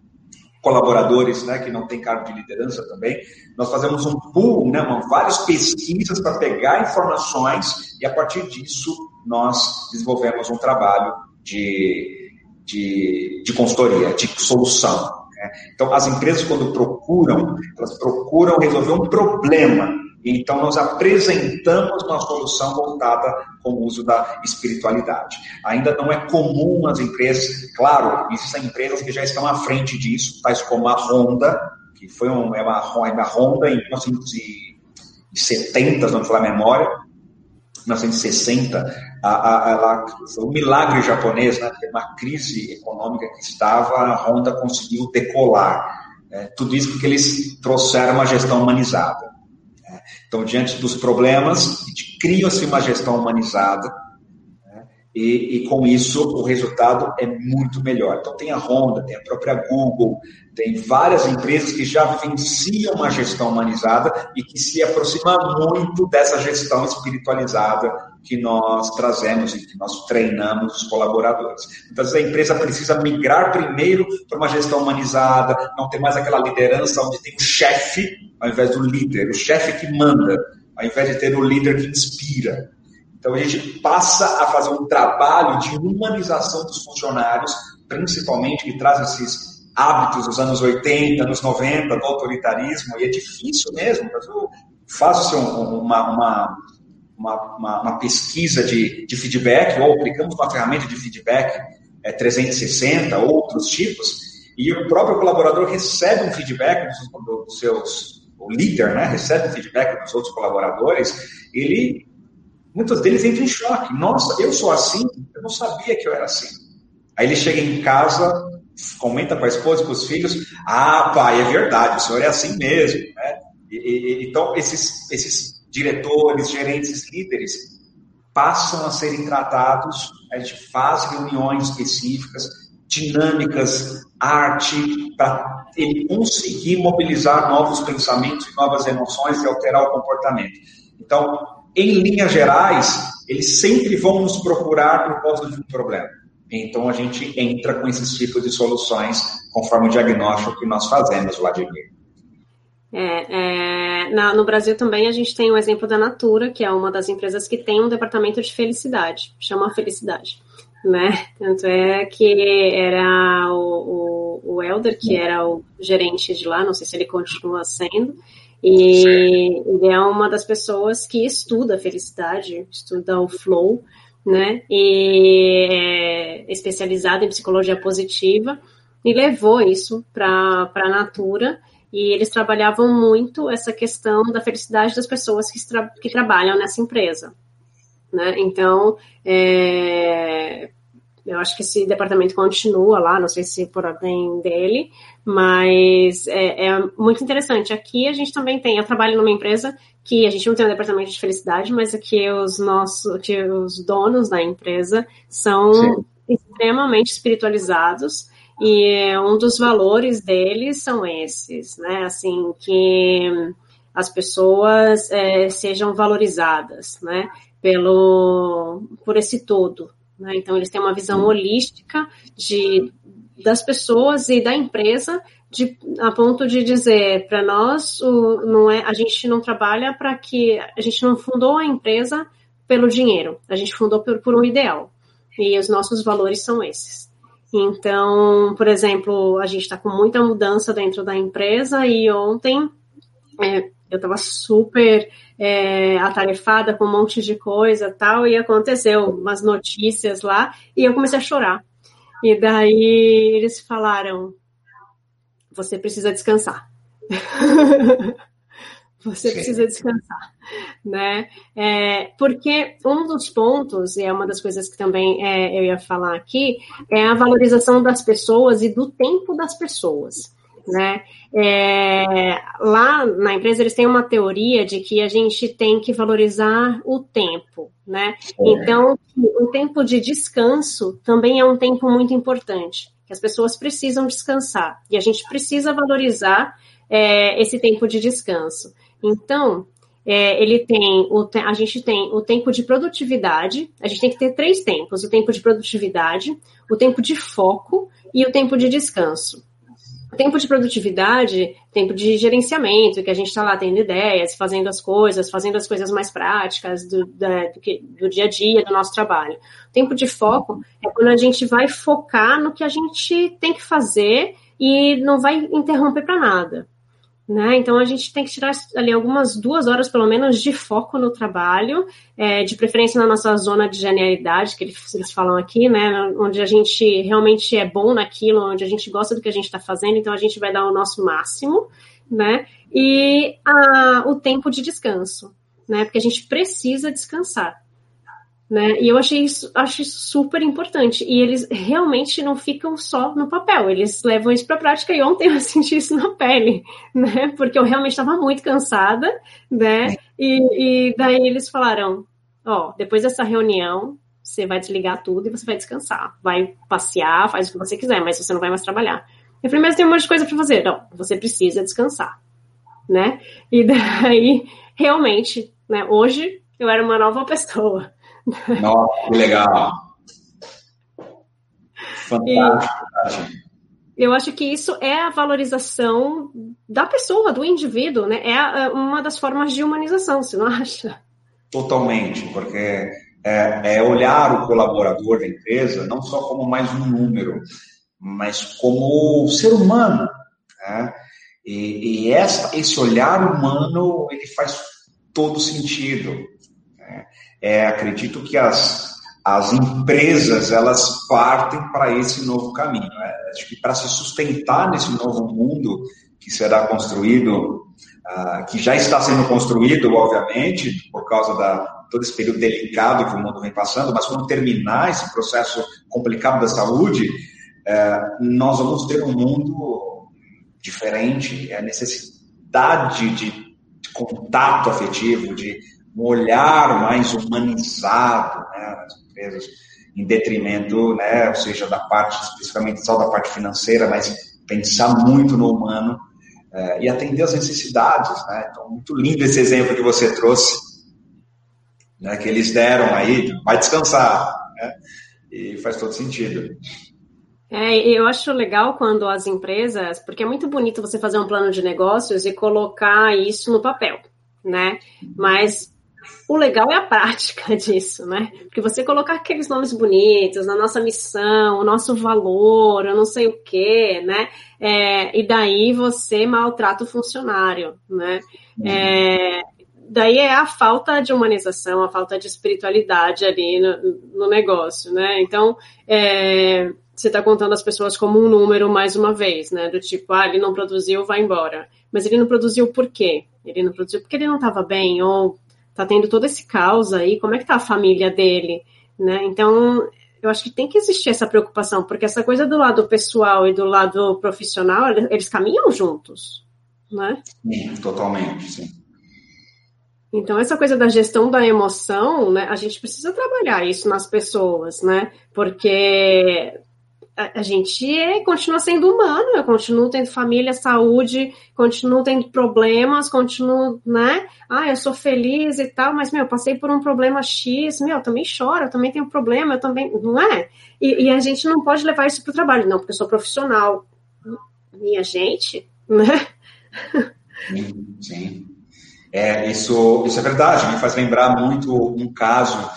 colaboradores né, que não têm cargo de liderança também. Nós fazemos um pool, né, uma, várias pesquisas para pegar informações e, a partir disso, nós desenvolvemos um trabalho de, de, de consultoria, de solução. Né? Então, as empresas, quando procuram, elas procuram resolver um problema então, nós apresentamos uma solução voltada com o uso da espiritualidade. Ainda não é comum as empresas, claro, existem empresas que já estão à frente disso, tais como a Honda, que foi um, é uma, uma Honda em 1970, se não falar a memória, 1960, a, a, um milagre japonês, né? uma crise econômica que estava, a Honda conseguiu decolar. É, tudo isso porque eles trouxeram uma gestão humanizada. Então, diante dos problemas, cria-se uma gestão humanizada né? e, e, com isso, o resultado é muito melhor. Então, tem a Honda, tem a própria Google, tem várias empresas que já vivenciam uma gestão humanizada e que se aproxima muito dessa gestão espiritualizada que nós trazemos e que nós treinamos os colaboradores. Então, a empresa precisa migrar primeiro para uma gestão humanizada, não ter mais aquela liderança onde tem o chefe ao invés do líder, o chefe que manda, ao invés de ter o líder que inspira. Então, a gente passa a fazer um trabalho de humanização dos funcionários, principalmente que traz esses hábitos dos anos 80, anos 90, do autoritarismo, e é difícil mesmo. Eu faço uma, uma, uma, uma, pesquisa de, de feedback, ou aplicamos uma ferramenta de feedback é, 360, outros tipos, e o próprio colaborador recebe um feedback dos, dos seus, o líder, né, recebe um feedback dos outros colaboradores, ele, muitos deles entram em choque. Nossa, eu sou assim? Eu não sabia que eu era assim. Aí ele chega em casa, comenta com a esposa, com os filhos, ah, pai, é verdade, o senhor é assim mesmo, né? Então, esses, esses diretores, gerentes, líderes passam a serem tratados, a gente faz reuniões específicas, dinâmicas, arte, para ele conseguir mobilizar novos pensamentos novas emoções e alterar o comportamento. Então, em linhas gerais, eles sempre vão nos procurar por causa de um problema. Então, a gente entra com esses tipos de soluções conforme o diagnóstico que nós fazemos, Vladimir. É, é, na, no Brasil também a gente tem o exemplo da Natura, que é uma das empresas que tem um departamento de felicidade, chama Felicidade. Né? Tanto é que era o, o, o Elder, que era o gerente de lá, não sei se ele continua sendo, e ele é uma das pessoas que estuda felicidade, estuda o flow, né? E é especializado em psicologia positiva e levou isso para a Natura e eles trabalhavam muito essa questão da felicidade das pessoas que, tra que trabalham nessa empresa. Né? Então, é, eu acho que esse departamento continua lá, não sei se por ordem dele, mas é, é, muito interessante. Aqui a gente também tem, eu trabalho numa empresa que a gente não tem um departamento de felicidade, mas aqui os nossos, que os donos da empresa são Sim. extremamente espiritualizados e um dos valores deles são esses, né? Assim, que as pessoas é, sejam valorizadas, né? Pelo, por esse todo. Né? Então, eles têm uma visão holística de, das pessoas e da empresa de, a ponto de dizer para nós o, não é a gente não trabalha para que a gente não fundou a empresa pelo dinheiro a gente fundou por, por um ideal e os nossos valores são esses então, por exemplo, a gente está com muita mudança dentro da empresa e ontem é, eu estava super é, atarefada com um monte de coisa tal, e aconteceu umas notícias lá e eu comecei a chorar. E daí eles falaram: você precisa descansar. Você Sim. precisa descansar, né? É, porque um dos pontos, e é uma das coisas que também é, eu ia falar aqui, é a valorização das pessoas e do tempo das pessoas, né? É, lá na empresa eles têm uma teoria de que a gente tem que valorizar o tempo, né? Então, o tempo de descanso também é um tempo muito importante, que as pessoas precisam descansar e a gente precisa valorizar é, esse tempo de descanso. Então, é, ele tem o, a gente tem o tempo de produtividade, a gente tem que ter três tempos: o tempo de produtividade, o tempo de foco e o tempo de descanso. O tempo de produtividade, tempo de gerenciamento, que a gente está lá tendo ideias, fazendo as coisas, fazendo as coisas mais práticas do, da, do, que, do dia a dia, do nosso trabalho. O tempo de foco é quando a gente vai focar no que a gente tem que fazer e não vai interromper para nada. Né? Então a gente tem que tirar ali algumas duas horas pelo menos de foco no trabalho, é, de preferência na nossa zona de genialidade, que eles, eles, falam aqui, né? Onde a gente realmente é bom naquilo, onde a gente gosta do que a gente está fazendo, então a gente vai dar o nosso máximo, né? E a, o tempo de descanso, né? Porque a gente precisa descansar. Né? E eu achei isso, acho isso super importante. E eles realmente não ficam só no papel, eles levam isso para a prática. E ontem eu senti isso na pele, né? Porque eu realmente estava muito cansada, né? E, e daí eles falaram: ó, depois dessa reunião, você vai desligar tudo e você vai descansar. Vai passear, faz o que você quiser, mas você não vai mais trabalhar. Eu falei, mas tem um monte de coisa para fazer. Não, você precisa descansar, né? E daí, realmente, né? Hoje eu era uma nova pessoa. Nossa, que legal. Fantástico. eu acho que isso é a valorização da pessoa, do indivíduo, né? É uma das formas de humanização, você não acha? Totalmente, porque é, é olhar o colaborador da empresa não só como mais um número, mas como ser humano. Né? E, e essa, esse olhar humano ele faz todo sentido. É, acredito que as, as empresas elas partem para esse novo caminho. Né? Acho que para se sustentar nesse novo mundo que será construído, uh, que já está sendo construído, obviamente, por causa da todo esse período delicado que o mundo vem passando, mas quando terminar esse processo complicado da saúde, uh, nós vamos ter um mundo diferente, é a necessidade de, de contato afetivo, de um olhar mais humanizado né, nas empresas, em detrimento, né, ou seja, da parte, especificamente só da parte financeira, mas pensar muito no humano é, e atender as necessidades. Né? Então, muito lindo esse exemplo que você trouxe, né, que eles deram aí, vai descansar, né? e faz todo sentido. É, eu acho legal quando as empresas, porque é muito bonito você fazer um plano de negócios e colocar isso no papel, né? Mas o legal é a prática disso, né? Porque você colocar aqueles nomes bonitos, a nossa missão, o nosso valor, eu não sei o quê, né? É, e daí você maltrata o funcionário, né? É, daí é a falta de humanização, a falta de espiritualidade ali no, no negócio, né? Então, é, você está contando as pessoas como um número mais uma vez, né? Do tipo, ah, ele não produziu, vai embora. Mas ele não produziu por quê? Ele não produziu porque ele não estava bem, ou tá tendo todo esse caos aí, como é que tá a família dele, né? Então, eu acho que tem que existir essa preocupação, porque essa coisa do lado pessoal e do lado profissional, eles caminham juntos, né? Totalmente, sim. Então, essa coisa da gestão da emoção, né, a gente precisa trabalhar isso nas pessoas, né? Porque a, a gente é, continua sendo humano, eu continuo tendo família, saúde, continuo tendo problemas, continuo, né? Ah, eu sou feliz e tal, mas, meu, passei por um problema X, meu, eu também choro, eu também tenho problema, eu também, não é? E, e a gente não pode levar isso para o trabalho, não, porque eu sou profissional. Minha gente, né? Sim, sim. É, isso, isso é verdade, me faz lembrar muito um caso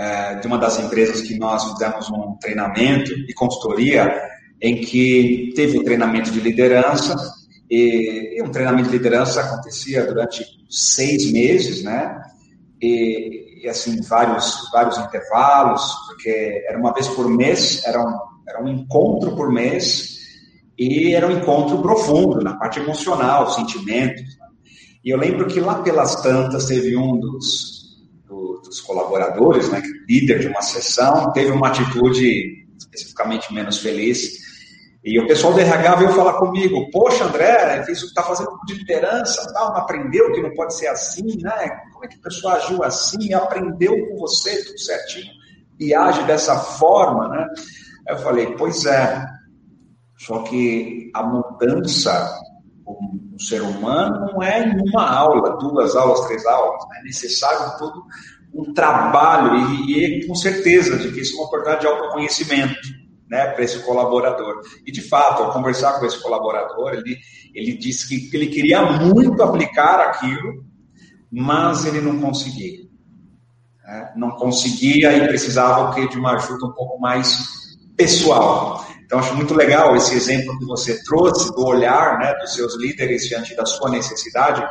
é, de uma das empresas que nós fizemos um treinamento e consultoria, em que teve um treinamento de liderança, e, e um treinamento de liderança acontecia durante seis meses, né? E, e, assim, vários, vários intervalos, porque era uma vez por mês, era um, era um encontro por mês, e era um encontro profundo, na parte emocional, sentimentos. Né? E eu lembro que lá pelas tantas teve um dos, dos colaboradores, né, líder de uma sessão, teve uma atitude especificamente menos feliz. E o pessoal do RH veio falar comigo, poxa, André, o está fazendo de liderança, tal, não aprendeu que não pode ser assim, né? Como é que a pessoa agiu assim, aprendeu com você tudo certinho e age dessa forma, né? Eu falei, pois é, só que a mudança um ser humano não é em uma aula, duas aulas, três aulas, né? é necessário todo um trabalho e, e com certeza de que isso é uma oportunidade de autoconhecimento né, para esse colaborador. E de fato, ao conversar com esse colaborador, ele, ele disse que ele queria muito aplicar aquilo, mas ele não conseguia. Né? Não conseguia e precisava de uma ajuda um pouco mais pessoal. Então, acho muito legal esse exemplo que você trouxe do olhar né, dos seus líderes diante da sua necessidade,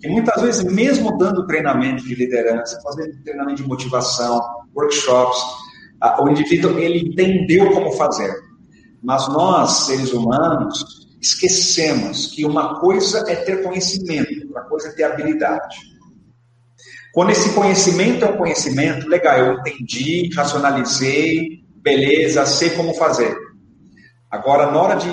que muitas vezes, mesmo dando treinamento de liderança, fazendo treinamento de motivação, workshops, o indivíduo ele entendeu como fazer. Mas nós, seres humanos, esquecemos que uma coisa é ter conhecimento, outra coisa é ter habilidade. Quando esse conhecimento é um conhecimento, legal, eu entendi, racionalizei, beleza, sei como fazer. Agora, na hora de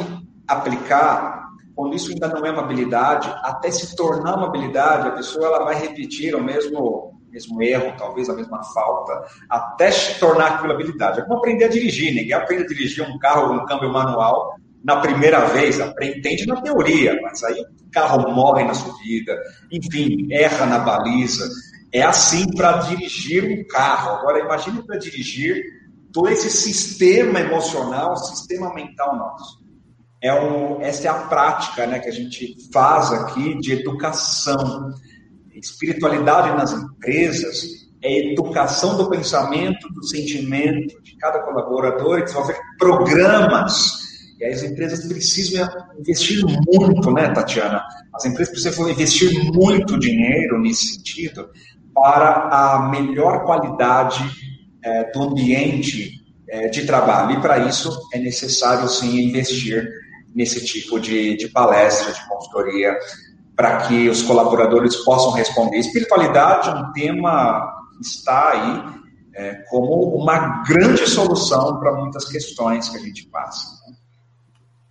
aplicar, quando isso ainda não é uma habilidade, até se tornar uma habilidade, a pessoa ela vai repetir o mesmo, mesmo erro, talvez a mesma falta, até se tornar aquilo habilidade. É como aprender a dirigir. Ninguém aprende a dirigir um carro um câmbio manual na primeira vez, aprende na teoria, mas aí o carro morre na subida, enfim, erra na baliza. É assim para dirigir um carro. Agora, imagine para dirigir todo esse sistema emocional, sistema mental nosso. É um, essa é a prática né, que a gente faz aqui de educação. Espiritualidade nas empresas é educação do pensamento, do sentimento de cada colaborador, desenvolver programas. E aí as empresas precisam investir muito, né, Tatiana? As empresas precisam investir muito dinheiro nesse sentido para a melhor qualidade é, do ambiente é, de trabalho. E para isso é necessário sim investir nesse tipo de, de palestra, de consultoria, para que os colaboradores possam responder. Espiritualidade é um tema está aí é, como uma grande solução para muitas questões que a gente passa. Né?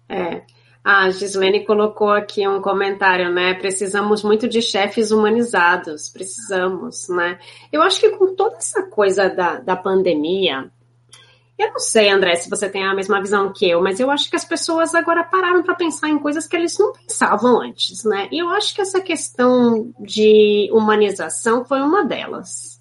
É. A Gislene colocou aqui um comentário, né? Precisamos muito de chefes humanizados, precisamos, né? Eu acho que com toda essa coisa da, da pandemia, eu não sei, André, se você tem a mesma visão que eu, mas eu acho que as pessoas agora pararam para pensar em coisas que eles não pensavam antes, né? E eu acho que essa questão de humanização foi uma delas.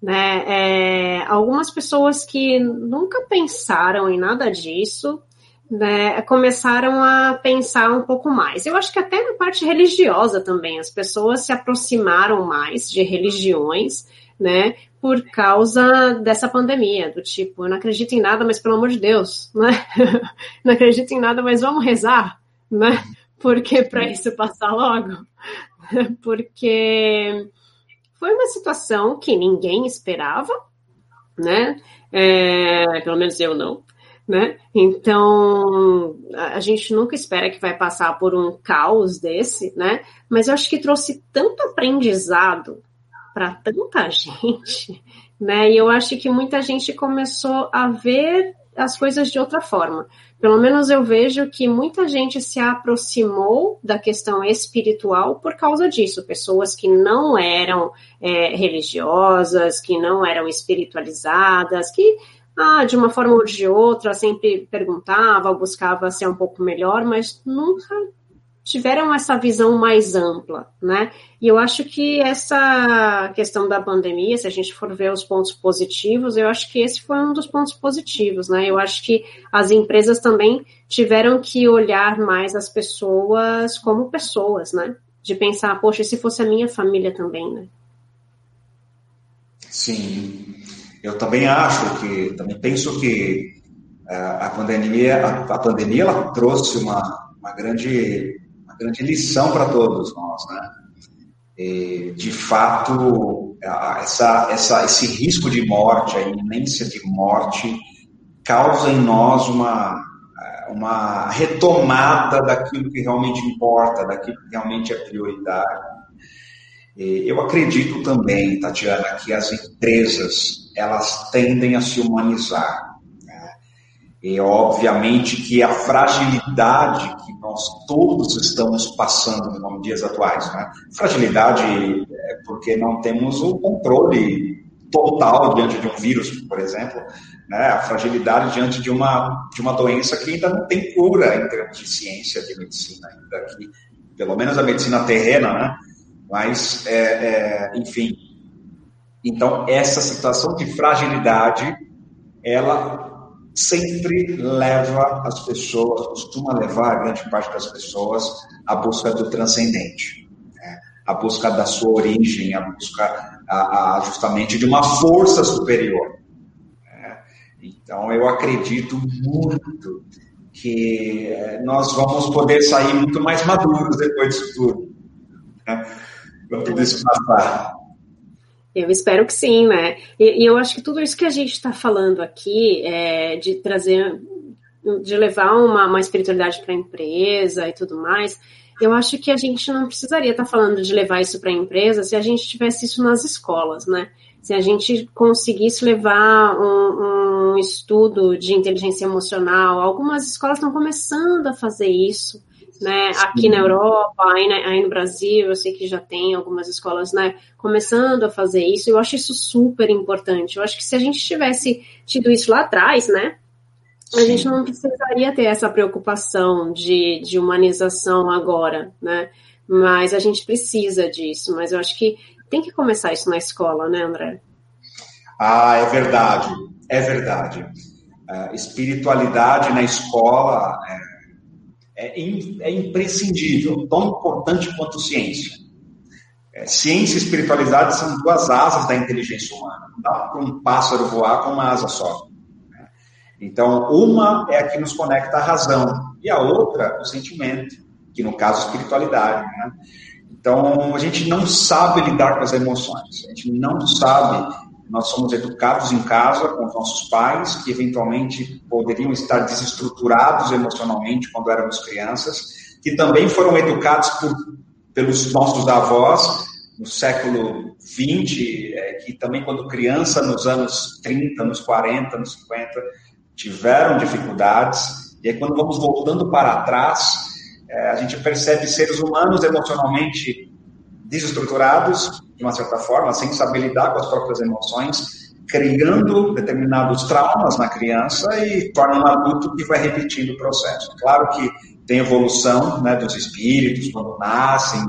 Né? É, algumas pessoas que nunca pensaram em nada disso né, começaram a pensar um pouco mais. Eu acho que até na parte religiosa também, as pessoas se aproximaram mais de religiões, né, por causa dessa pandemia, do tipo, eu não acredito em nada, mas pelo amor de Deus, né? não acredito em nada, mas vamos rezar, né? Porque para isso passar logo, porque foi uma situação que ninguém esperava, né? É, pelo menos eu não né? Então, a gente nunca espera que vai passar por um caos desse, né? Mas eu acho que trouxe tanto aprendizado para tanta gente, né? E eu acho que muita gente começou a ver as coisas de outra forma. Pelo menos eu vejo que muita gente se aproximou da questão espiritual por causa disso. Pessoas que não eram é, religiosas, que não eram espiritualizadas, que ah, de uma forma ou de outra, sempre perguntava, buscava ser um pouco melhor, mas nunca tiveram essa visão mais ampla, né? E eu acho que essa questão da pandemia, se a gente for ver os pontos positivos, eu acho que esse foi um dos pontos positivos, né? Eu acho que as empresas também tiveram que olhar mais as pessoas como pessoas, né? De pensar, poxa, e se fosse a minha família também, né? Sim, eu também acho que, também penso que a, é, a pandemia, a, pandemia ela trouxe uma, uma grande, uma grande lição para todos nós, né? E, de fato, essa, essa, esse risco de morte, a iminência de morte, causa em nós uma, uma retomada daquilo que realmente importa, daquilo que realmente é prioridade. Eu acredito também, Tatiana, que as empresas elas tendem a se humanizar. Né? E obviamente que a fragilidade que nós todos estamos passando nos dias atuais, né? fragilidade é porque não temos o controle total diante de um vírus, por exemplo, né? a fragilidade diante de uma, de uma doença que ainda não tem cura em termos de ciência, de medicina, ainda que, pelo menos a medicina terrena, né? mas, é, é, enfim, então, essa situação de fragilidade, ela sempre leva as pessoas, costuma levar a grande parte das pessoas à busca do transcendente, né? a busca da sua origem, a busca a, a justamente de uma força superior. Né? Então, eu acredito muito que eh, nós vamos poder sair muito mais maduros depois disso tudo. Né? Quando tudo isso passar. Eu espero que sim, né? E, e, eu acho que tudo isso que a gente está falando aqui, é, de trazer, de levar uma, uma espiritualidade para a empresa e tudo mais, eu acho que a gente não precisaria estar tá falando de levar isso para a empresa se a gente tivesse isso nas escolas, né? Se a gente conseguisse levar um, um estudo de inteligência emocional, algumas escolas estão começando a fazer isso né? Aqui na Europa, aí, né, aí, no Brasil, eu sei que já tem algumas escolas, né, começando a fazer isso. Eu acho isso super importante. Eu acho que se a gente tivesse tido isso lá atrás, né, a gente não precisaria ter essa preocupação de, de humanização agora, né? Mas a gente precisa disso. Mas eu acho que tem que começar isso na escola, né, André? Ah, é verdade, é verdade. Uh, espiritualidade na escola, é é, é imprescindível, tão importante quanto ciência. É, ciência e espiritualidade são duas asas da inteligência humana. Não dá para um pássaro voar com uma asa só. Né? Então, uma é a que nos conecta à razão, e a outra, o sentimento, que no caso, espiritualidade. Né? Então, a gente não sabe lidar com as emoções, a gente não sabe nós somos educados em casa com os nossos pais, que eventualmente poderiam estar desestruturados emocionalmente quando éramos crianças, que também foram educados por, pelos nossos avós no século XX, é, que também quando criança, nos anos 30, nos 40, nos 50, tiveram dificuldades. E aí quando vamos voltando para trás, é, a gente percebe seres humanos emocionalmente desestruturados, de uma certa forma, sem saber lidar com as próprias emoções, criando determinados traumas na criança e torna um adulto que vai repetindo o processo. Claro que tem evolução né, dos espíritos quando nascem,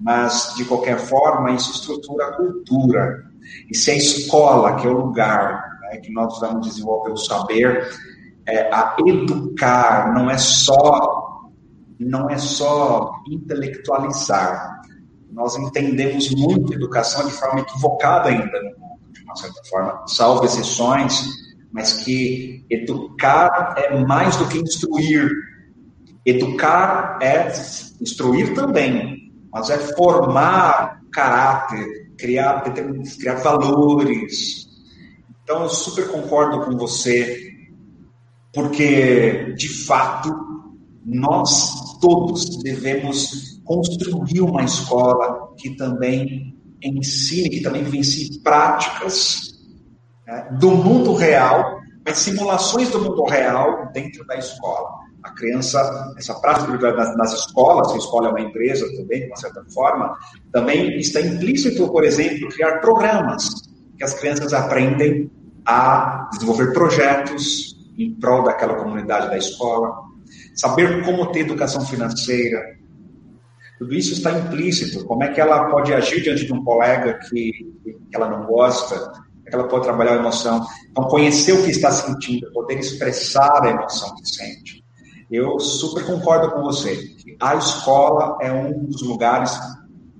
mas de qualquer forma isso estrutura a cultura. E se a escola, que é o lugar né, que nós vamos desenvolver o saber, é, a educar não é só não é só intelectualizar, nós entendemos muito educação de forma equivocada ainda de uma certa forma, salvo exceções, mas que educar é mais do que instruir. Educar é instruir também, mas é formar caráter, criar, criar valores. Então, eu super concordo com você, porque, de fato, nós todos devemos construir uma escola que também ensine, que também vivencie práticas né, do mundo real, mas simulações do mundo real dentro da escola. A criança, essa prática nas, nas escolas, a escola é uma empresa também, de uma certa forma, também está implícito, por exemplo, criar programas que as crianças aprendem a desenvolver projetos em prol daquela comunidade da escola, saber como ter educação financeira, tudo isso está implícito. Como é que ela pode agir diante de um colega que, que ela não gosta? Como é que ela pode trabalhar a emoção? Então, conhecer o que está sentindo, poder expressar a emoção que sente. Eu super concordo com você a escola é um dos lugares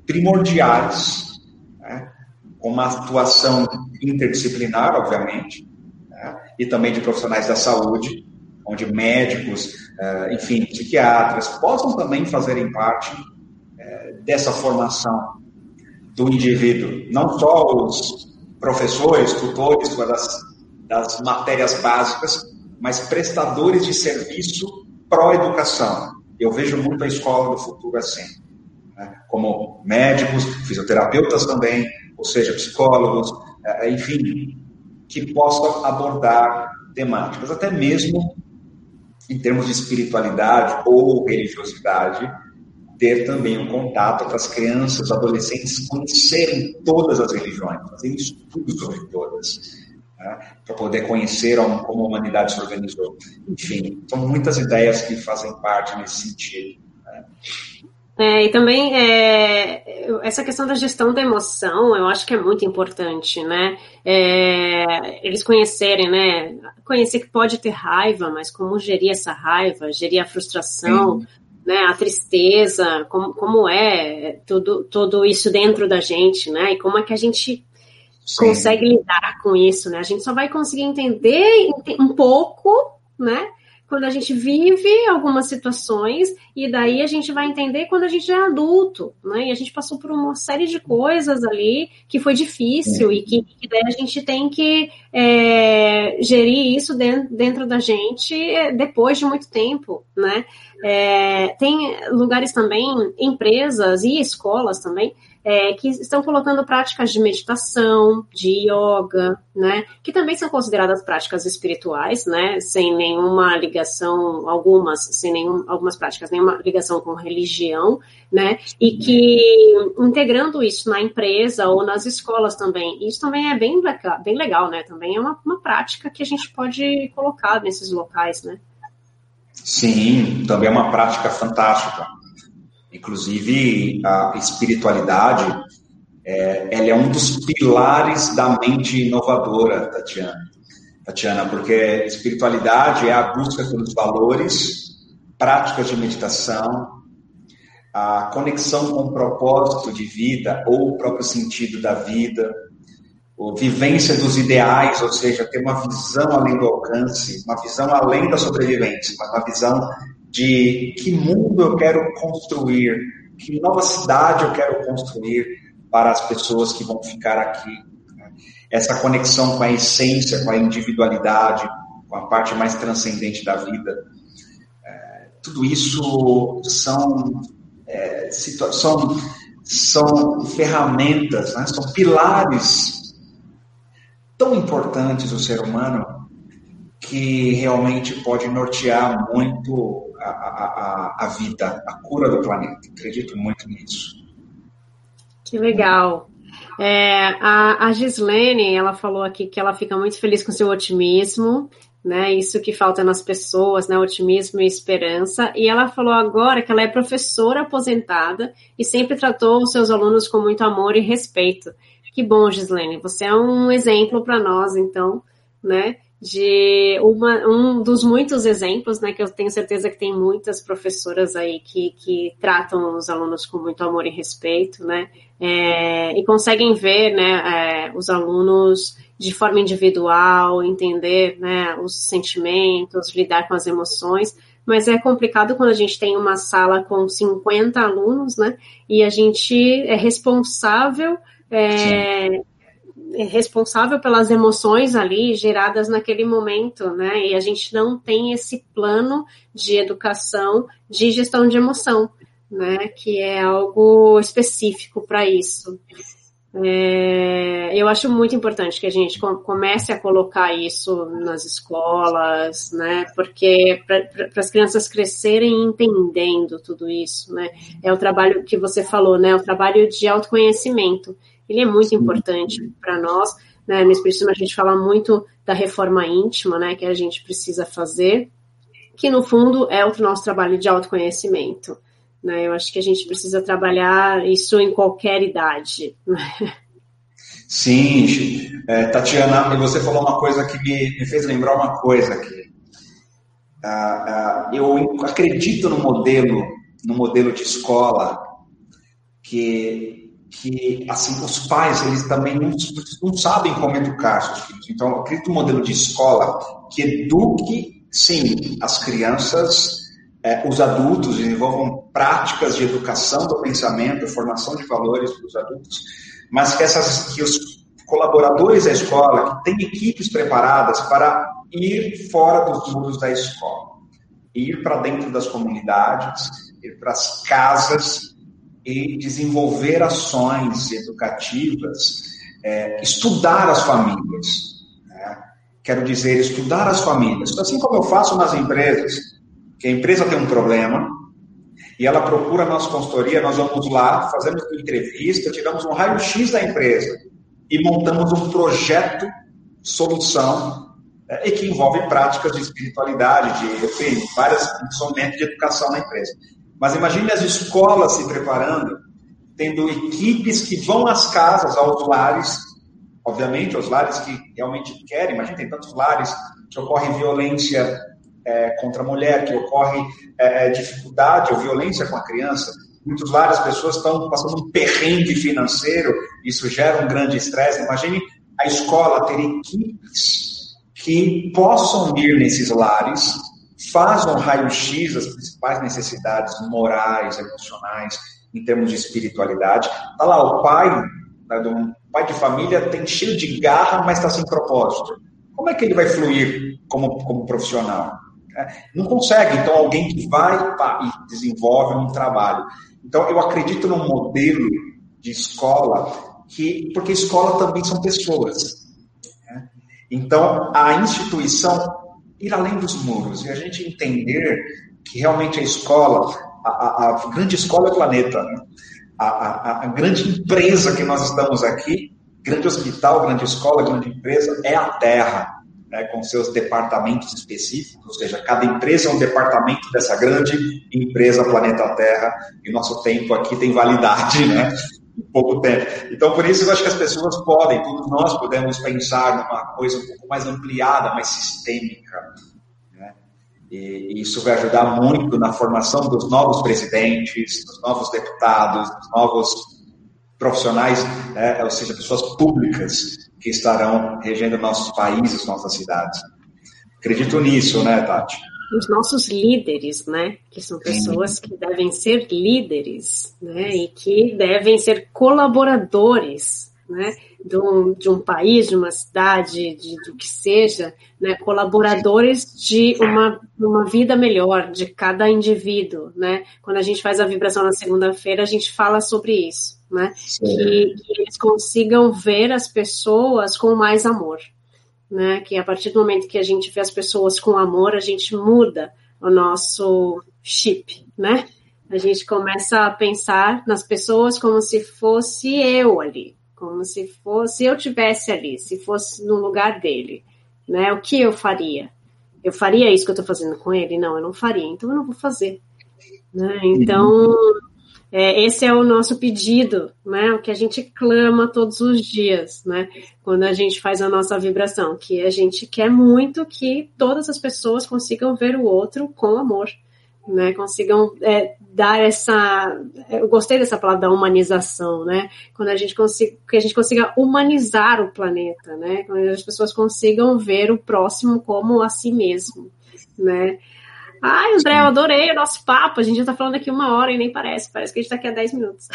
primordiais, né, com uma atuação interdisciplinar, obviamente, né, e também de profissionais da saúde, onde médicos, eh, enfim, psiquiatras possam também fazerem parte dessa formação do indivíduo, não só os professores, tutores das, das matérias básicas, mas prestadores de serviço pró-educação. Eu vejo muito a escola do futuro assim, né? como médicos, fisioterapeutas também, ou seja, psicólogos, é, enfim, que possam abordar temáticas, até mesmo em termos de espiritualidade ou religiosidade, ter também um contato para as crianças, adolescentes conhecerem todas as religiões, fazerem estudos sobre todas, né, para poder conhecer como a humanidade se organizou. Enfim, são muitas ideias que fazem parte nesse sentido. Né. É, e também é, essa questão da gestão da emoção, eu acho que é muito importante, né? É, eles conhecerem, né? Conhecer que pode ter raiva, mas como gerir essa raiva, gerir a frustração, Sim né, a tristeza, como, como é tudo, tudo isso dentro da gente, né, e como é que a gente Sim. consegue lidar com isso, né, a gente só vai conseguir entender um pouco, né, quando a gente vive algumas situações e daí a gente vai entender quando a gente é adulto, né? E a gente passou por uma série de coisas ali que foi difícil é. e que, que, daí a gente tem que é, gerir isso dentro, dentro da gente é, depois de muito tempo, né? É, tem lugares também, empresas e escolas também, é, que estão colocando práticas de meditação, de yoga, né, que também são consideradas práticas espirituais, né, sem nenhuma ligação, algumas, sem nenhum, algumas práticas, nenhuma ligação com religião, né, e que integrando isso na empresa ou nas escolas também, isso também é bem bem legal, né, também é uma, uma prática que a gente pode colocar nesses locais, né. Sim, também é uma prática fantástica. Inclusive, a espiritualidade é, ela é um dos pilares da mente inovadora, Tatiana. Tatiana, porque espiritualidade é a busca pelos valores, práticas de meditação, a conexão com o propósito de vida ou o próprio sentido da vida, a vivência dos ideais, ou seja, ter uma visão além do alcance, uma visão além da sobrevivência, uma visão de que mundo eu quero construir, que nova cidade eu quero construir para as pessoas que vão ficar aqui. Né? essa conexão com a essência, com a individualidade, com a parte mais transcendente da vida. É, tudo isso são, é, são, são ferramentas, né? são pilares tão importantes do ser humano que realmente pode nortear muito a, a, vida, a cura do planeta. Acredito muito nisso. Que legal. É, a, a Gislene, ela falou aqui que ela fica muito feliz com seu otimismo, né? Isso que falta nas pessoas, né? Otimismo e esperança. E ela falou agora que ela é professora aposentada e sempre tratou os seus alunos com muito amor e respeito. Que bom, Gislene. Você é um exemplo para nós, então, né? De uma, um dos muitos exemplos, né, que eu tenho certeza que tem muitas professoras aí que, que tratam os alunos com muito amor e respeito, né, é, e conseguem ver, né, é, os alunos de forma individual, entender, né, os sentimentos, lidar com as emoções, mas é complicado quando a gente tem uma sala com 50 alunos, né, e a gente é responsável é, responsável pelas emoções ali geradas naquele momento, né? E a gente não tem esse plano de educação de gestão de emoção, né? Que é algo específico para isso. É, eu acho muito importante que a gente comece a colocar isso nas escolas, né? Porque para as crianças crescerem entendendo tudo isso, né? É o trabalho que você falou, né? O trabalho de autoconhecimento ele é muito importante para nós. Né? No Espiritismo a gente fala muito da reforma íntima, né, que a gente precisa fazer, que no fundo é o nosso trabalho de autoconhecimento. Né? Eu acho que a gente precisa trabalhar isso em qualquer idade. Sim, é, Tatiana, você falou uma coisa que me, me fez lembrar uma coisa aqui. Ah, ah, eu acredito no modelo, no modelo de escola que que assim os pais eles também não, não sabem como educar seus filhos. Então, eu acredito um modelo de escola que eduque, sim, as crianças, é, os adultos, desenvolvam práticas de educação do pensamento, formação de valores para os adultos, mas que, essas, que os colaboradores da escola, que têm equipes preparadas para ir fora dos muros da escola, ir para dentro das comunidades, ir para as casas e desenvolver ações educativas, é, estudar as famílias. Né? Quero dizer, estudar as famílias. Assim como eu faço nas empresas, que a empresa tem um problema e ela procura a nossa consultoria, nós vamos lá, fazemos uma entrevista, tiramos um raio-x da empresa e montamos um projeto solução é, e que envolve práticas de espiritualidade, de enfim, várias instrumentos de educação na empresa. Mas imagine as escolas se preparando, tendo equipes que vão às casas, aos lares, obviamente, aos lares que realmente querem. Imagina, tem tantos lares que ocorre violência é, contra a mulher, que ocorre é, é dificuldade ou violência com a criança. Muitos lares, as pessoas estão passando um perrengue financeiro, isso gera um grande estresse. Imagine a escola ter equipes que possam ir nesses lares faz um raio-x das principais necessidades morais, emocionais, em termos de espiritualidade. Está lá, o pai, né, pai de família tem cheio de garra, mas está sem propósito. Como é que ele vai fluir como, como profissional? É, não consegue. Então, alguém que vai pá, e desenvolve um trabalho. Então, eu acredito num modelo de escola que, porque escola também são pessoas. Né? Então, a instituição ir além dos muros e a gente entender que realmente a escola, a, a, a grande escola é o planeta, né? a, a, grande empresa que nós estamos aqui, grande hospital, grande escola, grande empresa, é a Terra, né? com seus departamentos específicos, ou seja, cada empresa é um departamento dessa grande empresa Planeta Terra, e nosso tempo aqui tem validade, né? Pouco tempo. Então, por isso eu acho que as pessoas podem, todos nós podemos pensar numa coisa um pouco mais ampliada, mais sistêmica. Né? E, isso vai ajudar muito na formação dos novos presidentes, dos novos deputados, dos novos profissionais, né? ou seja, pessoas públicas que estarão regendo nossos países, nossas cidades. Acredito nisso, né, Tati? Os nossos líderes, né? Que são pessoas que devem ser líderes, né? E que devem ser colaboradores, né? de um, de um país, de uma cidade, de, do que seja, né, colaboradores de uma, uma vida melhor de cada indivíduo, né? Quando a gente faz a vibração na segunda-feira, a gente fala sobre isso, né? Que, que, eles consigam ver as pessoas com mais amor, né? Que a partir do momento que a gente vê as pessoas com amor, a gente muda o nosso chip, né? A gente começa a pensar nas pessoas como se fosse eu ali, como se fosse eu tivesse ali, se fosse no lugar dele, né? O que eu faria? Eu faria isso que eu estou fazendo com ele? Não, eu não faria, então eu não vou fazer. Né? Então, é, esse é o nosso pedido, né? O que a gente clama todos os dias, né? Quando a gente faz a nossa vibração, que a gente quer muito que todas as pessoas consigam ver o outro com amor, né? Consigam é, dar essa, eu gostei dessa palavra da humanização, né? Quando a gente consiga, que a gente consiga humanizar o planeta, né? Quando as pessoas consigam ver o próximo como a si mesmo, né? Ai, André, eu adorei o nosso papo. A gente já tá falando aqui uma hora e nem parece. Parece que a gente tá aqui há 10 minutos.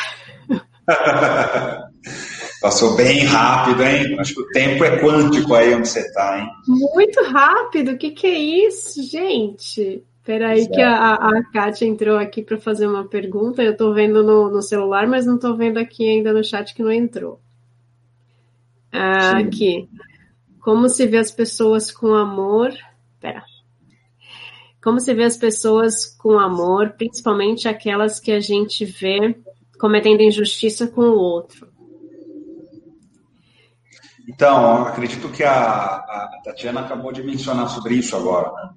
Passou bem rápido, hein? Acho que o tempo é quântico aí onde você tá, hein? Muito rápido. O que, que é isso, gente? Peraí que a, a Kátia entrou aqui para fazer uma pergunta. Eu estou vendo no, no, celular, mas não estou vendo aqui ainda no chat que não entrou. Ah, aqui. Como se vê as pessoas com amor. Pera. Como se vê as pessoas com amor, principalmente aquelas que a gente vê cometendo injustiça com o outro. Então, acredito que a, a Tatiana acabou de mencionar sobre isso agora. Né?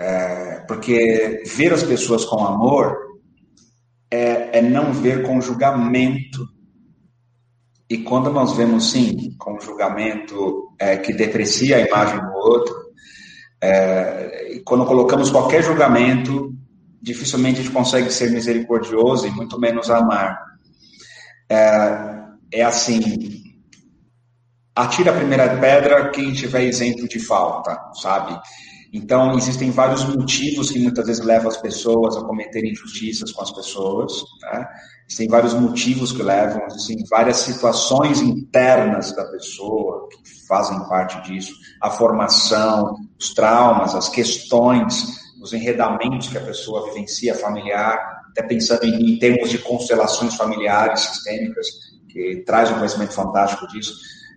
É, porque ver as pessoas com amor é, é, não ver com julgamento. E quando nós vemos, sim, com julgamento é, que deprecia a imagem do outro, é, quando colocamos qualquer julgamento, dificilmente a gente consegue ser misericordioso e muito menos amar. É, é assim, atira a primeira pedra quem tiver isento de falta, sabe? Então, existem vários motivos que muitas vezes levam as pessoas a cometerem injustiças com as pessoas. Né? Existem vários motivos que levam, existem várias situações internas da pessoa que fazem parte disso. A formação, os traumas, as questões, os enredamentos que a pessoa vivencia familiar, até pensando em, em termos de constelações familiares sistêmicas, que traz um conhecimento fantástico disso.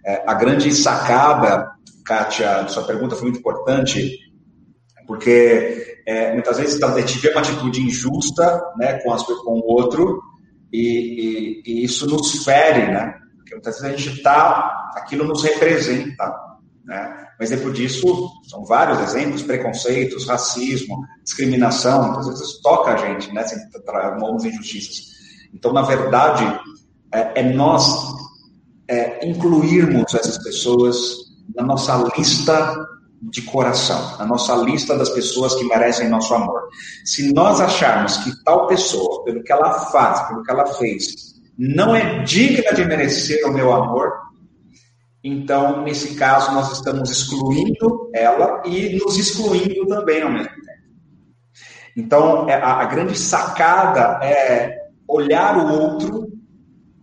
É, a grande sacada, Kátia, sua pergunta foi muito importante, porque é, muitas vezes então, a gente vê uma atitude injusta né, com, as, com o outro e, e, e, isso nos fere, né? Porque muitas vezes a gente está, aquilo nos representa, né? Mas depois disso, são vários exemplos, preconceitos, racismo, discriminação, muitas vezes toca a gente, né? Algumas injustiças. Então, na verdade, é, é nós é, incluirmos essas pessoas na nossa lista de coração, na nossa lista das pessoas que merecem nosso amor. Se nós acharmos que tal pessoa, pelo que ela faz, pelo que ela fez, não é digna de merecer o meu amor, então, nesse caso, nós estamos excluindo ela e nos excluindo também ao mesmo tempo. Então, é, a, a grande sacada é olhar o outro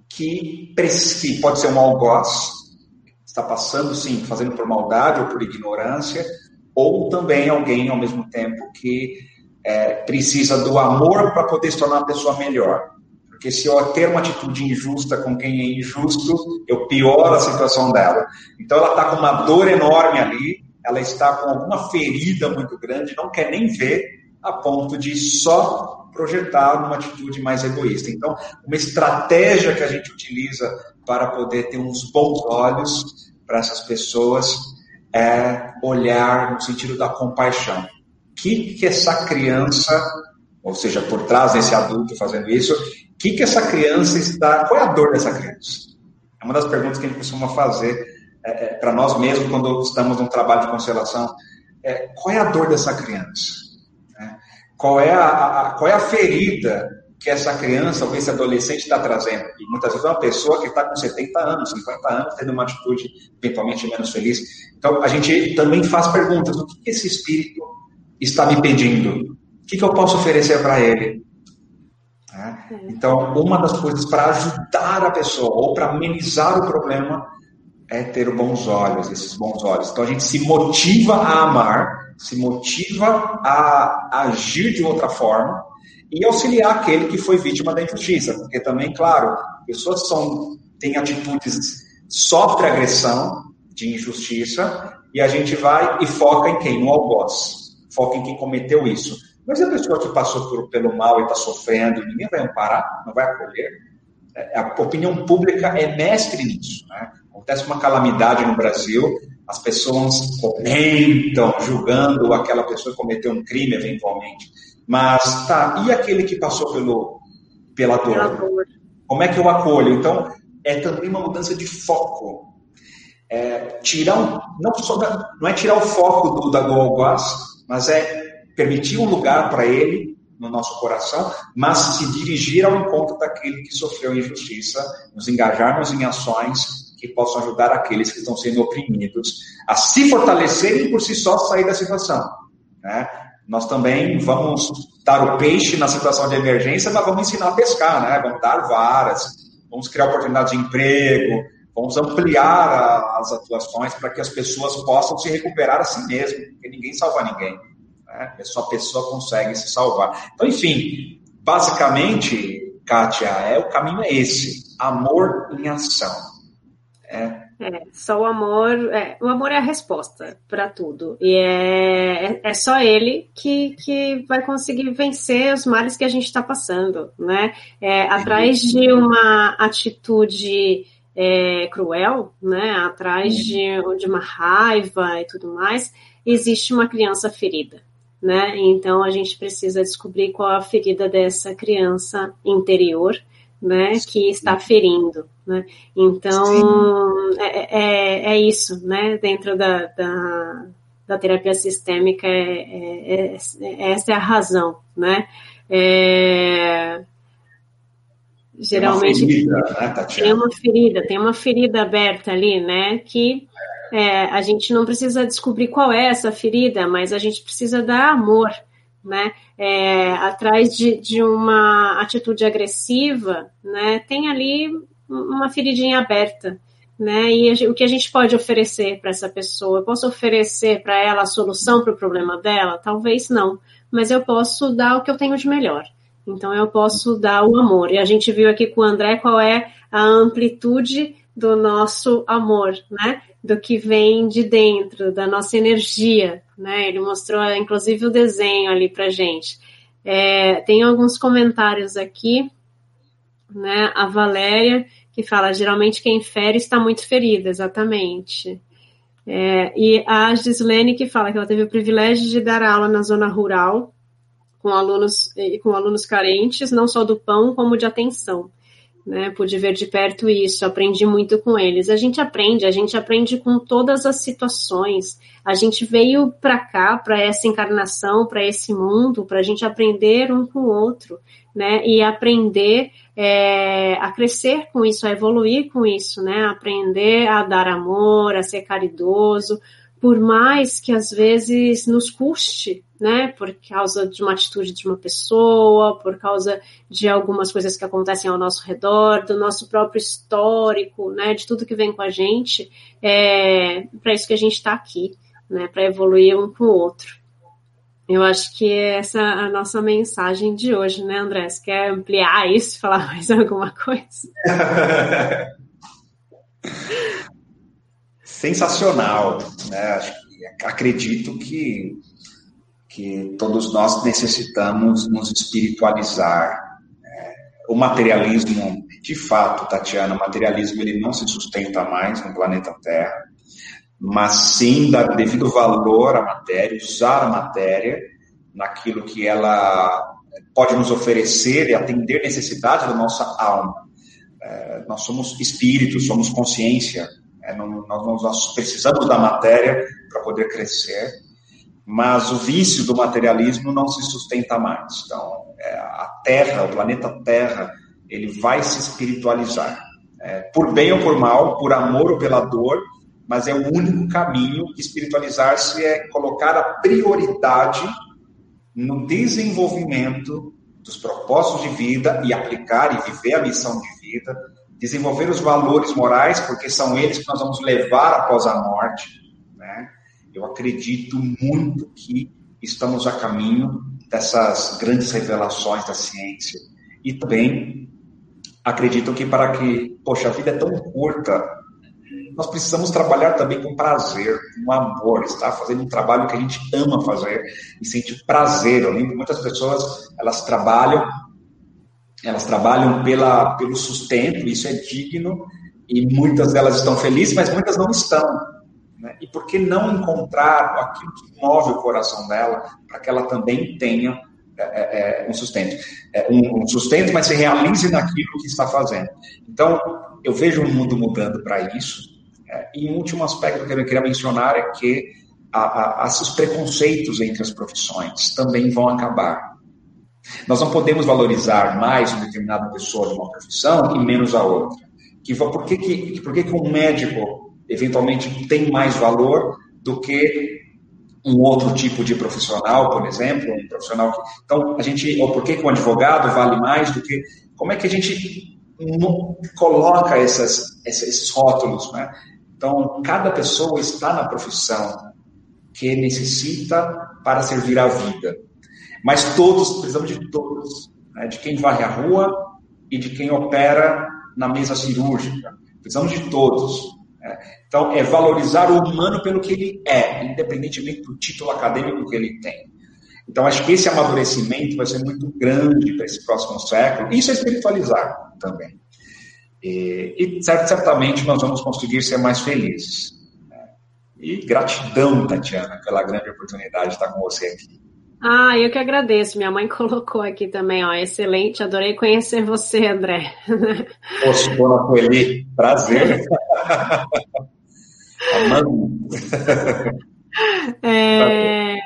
que, que pode ser um algoz, está passando, sim, fazendo por maldade ou por ignorância, ou também alguém, ao mesmo tempo, que é, precisa do amor para poder se tornar uma pessoa melhor. Porque se eu ter uma atitude injusta com quem é injusto, eu pioro a situação dela. Então ela está com uma dor enorme ali, ela está com alguma ferida muito grande, não quer nem ver, a ponto de só projetar uma atitude mais egoísta. Então, uma estratégia que a gente utiliza para poder ter uns bons olhos para essas pessoas é olhar no sentido da compaixão. O que, que essa criança, ou seja, por trás desse adulto fazendo isso, o que, que essa criança está. Qual é a dor dessa criança? É uma das perguntas que a gente costuma fazer é, é, para nós mesmos quando estamos num trabalho de constelação. É, qual é a dor dessa criança? É, qual, é a, a, qual é a ferida que essa criança ou esse adolescente está trazendo. E muitas vezes é uma pessoa que está com 70 anos, 50 anos, tendo uma atitude eventualmente menos feliz. Então, a gente também faz perguntas: o que esse espírito está me pedindo? O que, eu posso oferecer para ele? É. Então, uma das coisas para ajudar a pessoa ou para amenizar o problema é ter bons olhos, esses bons olhos. Então, a gente se motiva a amar, se motiva a agir de outra forma e auxiliar aquele que foi vítima da injustiça, porque também, claro, pessoas são têm atitudes sofre agressão de injustiça e a gente vai e foca em quem? No algoz. Foca em quem cometeu isso. Mas a pessoa que passou por, pelo mal e está sofrendo, ninguém vai amparar, não vai acolher. É, a opinião pública é mestre nisso. Né? Acontece uma calamidade no Brasil, as pessoas comentam, julgando aquela pessoa que cometeu um crime eventualmente. Mas, tá, e aquele que passou pelo, pela dor? Como é que eu acolho? Então, é também uma mudança de foco. É, tirar um, não, só da, não é tirar o foco do, da algoz, mas é permitir um lugar para ele no nosso coração, mas se dirigir ao encontro daquele que sofreu injustiça, nos engajarmos em ações que possam ajudar aqueles que estão sendo oprimidos a se fortalecerem por si só sair da situação. Né? Nós também vamos dar o peixe na situação de emergência, mas vamos ensinar a pescar, né? vamos dar varas, vamos criar oportunidades de emprego, vamos ampliar a, as atuações para que as pessoas possam se recuperar a si mesmo, porque ninguém salva ninguém. Né? Só a pessoa consegue se salvar. Então, enfim, basicamente, Kátia, é, o caminho é esse: amor em ação. É, é, só o amor, é, o amor é a resposta para tudo. E é, é, é, só ele que, que vai conseguir vencer os males que a gente está passando, né? É, atrás de uma atitude é, cruel, né? Atrás de, de uma raiva e tudo mais, existe uma criança ferida. Né? Então a gente precisa descobrir qual a ferida dessa criança interior né, que está ferindo, né? Então é, é, é, isso, né? Dentro da, da, da terapia sistêmica é, é, é essa é a razão, né? É, geralmente tem uma, ferida, né, tem uma ferida, tem uma ferida aberta ali, né? Que é, a gente não precisa descobrir qual é essa ferida, mas a gente precisa dar amor, né? É, atrás de, de uma atitude agressiva, né? Tem ali uma feridinha aberta, né? E o que a gente pode oferecer para essa pessoa? Eu posso oferecer para ela a solução para o problema dela? Talvez não, mas eu posso dar o que eu tenho de melhor. Então eu posso dar o amor. E a gente viu aqui com o André qual é a amplitude do nosso amor, né? Do que vem de dentro, da nossa energia, né? Ele mostrou, inclusive, o desenho ali para gente. É, tem alguns comentários aqui, né? A Valéria que fala, geralmente quem fere está muito ferida, exatamente. É, e a Gislene que fala que ela teve o privilégio de dar aula na zona rural com alunos com alunos carentes, não só do pão como de atenção né? Pude ver de perto isso, aprendi muito com eles. A gente aprende, a gente aprende com todas as situações. A gente veio para cá, para essa encarnação, para esse mundo, para a gente aprender um com o outro, né? E aprender é, a crescer com isso, a evoluir com isso, né? Aprender a dar amor, a ser caridoso, por mais que às vezes nos custe, né, por causa de uma atitude de uma pessoa, por causa de algumas coisas que acontecem ao nosso redor, do nosso próprio histórico, né, de tudo que vem com a gente, é para isso que a gente está aqui, né, para evoluir um com o outro. Eu acho que essa é a nossa mensagem de hoje, né, André? Você quer ampliar isso, falar mais alguma coisa? sensacional. Né? Acredito que, que todos nós necessitamos nos espiritualizar. É, o materialismo, de fato, Tatiana, o materialismo ele não se sustenta mais no planeta Terra, mas sim dar devido valor à matéria, usar a matéria naquilo que ela pode nos oferecer e atender necessidades da nossa alma. É, nós somos espíritos, somos consciência, é, não, nós, nós precisamos da matéria para poder crescer, mas o vício do materialismo não se sustenta mais. Então, é, a Terra, o planeta Terra, ele vai se espiritualizar. É, por bem ou por mal, por amor ou pela dor, mas é o único caminho. Espiritualizar-se é colocar a prioridade no desenvolvimento dos propósitos de vida e aplicar e viver a missão de vida, desenvolver os valores morais, porque são eles que nós vamos levar após a morte. Né? Eu acredito muito que estamos a caminho dessas grandes revelações da ciência. E também acredito que para que, poxa, a vida é tão curta, nós precisamos trabalhar também com prazer, com amor, estar fazendo um trabalho que a gente ama fazer e sente prazer. Eu lembro muitas pessoas, elas trabalham, elas trabalham pela, pelo sustento, isso é digno, e muitas delas estão felizes, mas muitas não estão. Né? E por que não encontrar aquilo que move o coração dela para que ela também tenha é, é, é um sustento? É, um, um sustento, mas se realize naquilo que está fazendo. Então, eu vejo o mundo mudando para isso, é, e um último aspecto que eu queria mencionar é que a, a, preconceitos entre as profissões também vão acabar. Nós não podemos valorizar mais uma determinada pessoa de uma profissão e menos a outra. Que, por que, que, por que, que um médico eventualmente tem mais valor do que um outro tipo de profissional, por exemplo, um profissional que, então a gente ou por que, que um advogado vale mais do que como é que a gente coloca essas, esses rótulos, né? Então, cada pessoa está na profissão que necessita para servir a vida. Mas todos, precisamos de todos. Né? De quem varre a rua e de quem opera na mesa cirúrgica. Precisamos de todos. Né? Então, é valorizar o humano pelo que ele é, independentemente do título acadêmico que ele tem. Então, acho que esse amadurecimento vai ser muito grande para esse próximo século. Isso é espiritualizar também. E, e certamente nós vamos conseguir ser mais felizes. Né? E gratidão, Tatiana, pela grande oportunidade de estar com você aqui. Ah, eu que agradeço. Minha mãe colocou aqui também, ó, excelente. Adorei conhecer você, André. Posso, dona Coeli, prazer. Amando. É,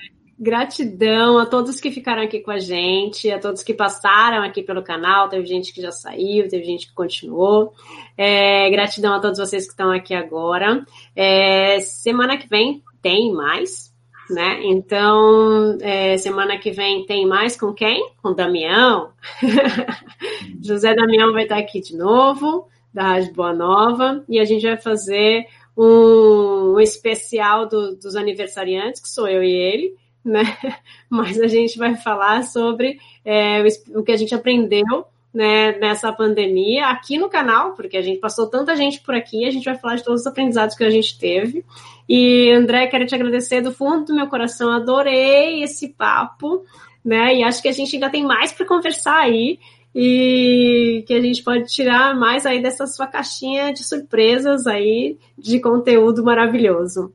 Gratidão a todos que ficaram aqui com a gente, a todos que passaram aqui pelo canal. Teve gente que já saiu, teve gente que continuou. É, gratidão a todos vocês que estão aqui agora. É, semana que vem tem mais, né? Então, é, semana que vem tem mais com quem? Com Damião. José Damião vai estar aqui de novo, da Rádio Boa Nova, e a gente vai fazer um, um especial do, dos aniversariantes, que sou eu e ele né? Mas a gente vai falar sobre é, o que a gente aprendeu né, nessa pandemia aqui no canal, porque a gente passou tanta gente por aqui, a gente vai falar de todos os aprendizados que a gente teve. E André, quero te agradecer do fundo do meu coração, adorei esse papo, né? E acho que a gente ainda tem mais para conversar aí e que a gente pode tirar mais aí dessa sua caixinha de surpresas aí de conteúdo maravilhoso.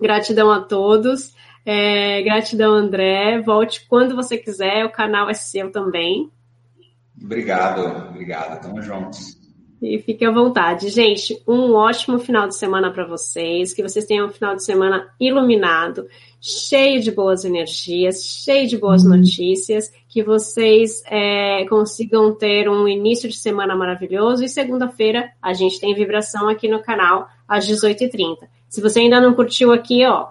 Gratidão a todos. É, gratidão, André. Volte quando você quiser, o canal é seu também. Obrigado, obrigado. Tamo juntos. E fique à vontade. Gente, um ótimo final de semana para vocês. Que vocês tenham um final de semana iluminado, cheio de boas energias, cheio de boas uhum. notícias. Que vocês é, consigam ter um início de semana maravilhoso. E segunda-feira a gente tem vibração aqui no canal às 18h30. Se você ainda não curtiu aqui, ó,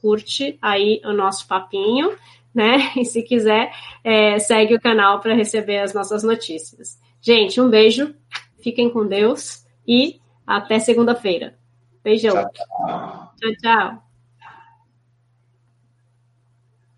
curte aí o nosso papinho, né? E se quiser, é, segue o canal para receber as nossas notícias. Gente, um beijo, fiquem com Deus e até segunda-feira. Beijão. tchau. tchau. tchau.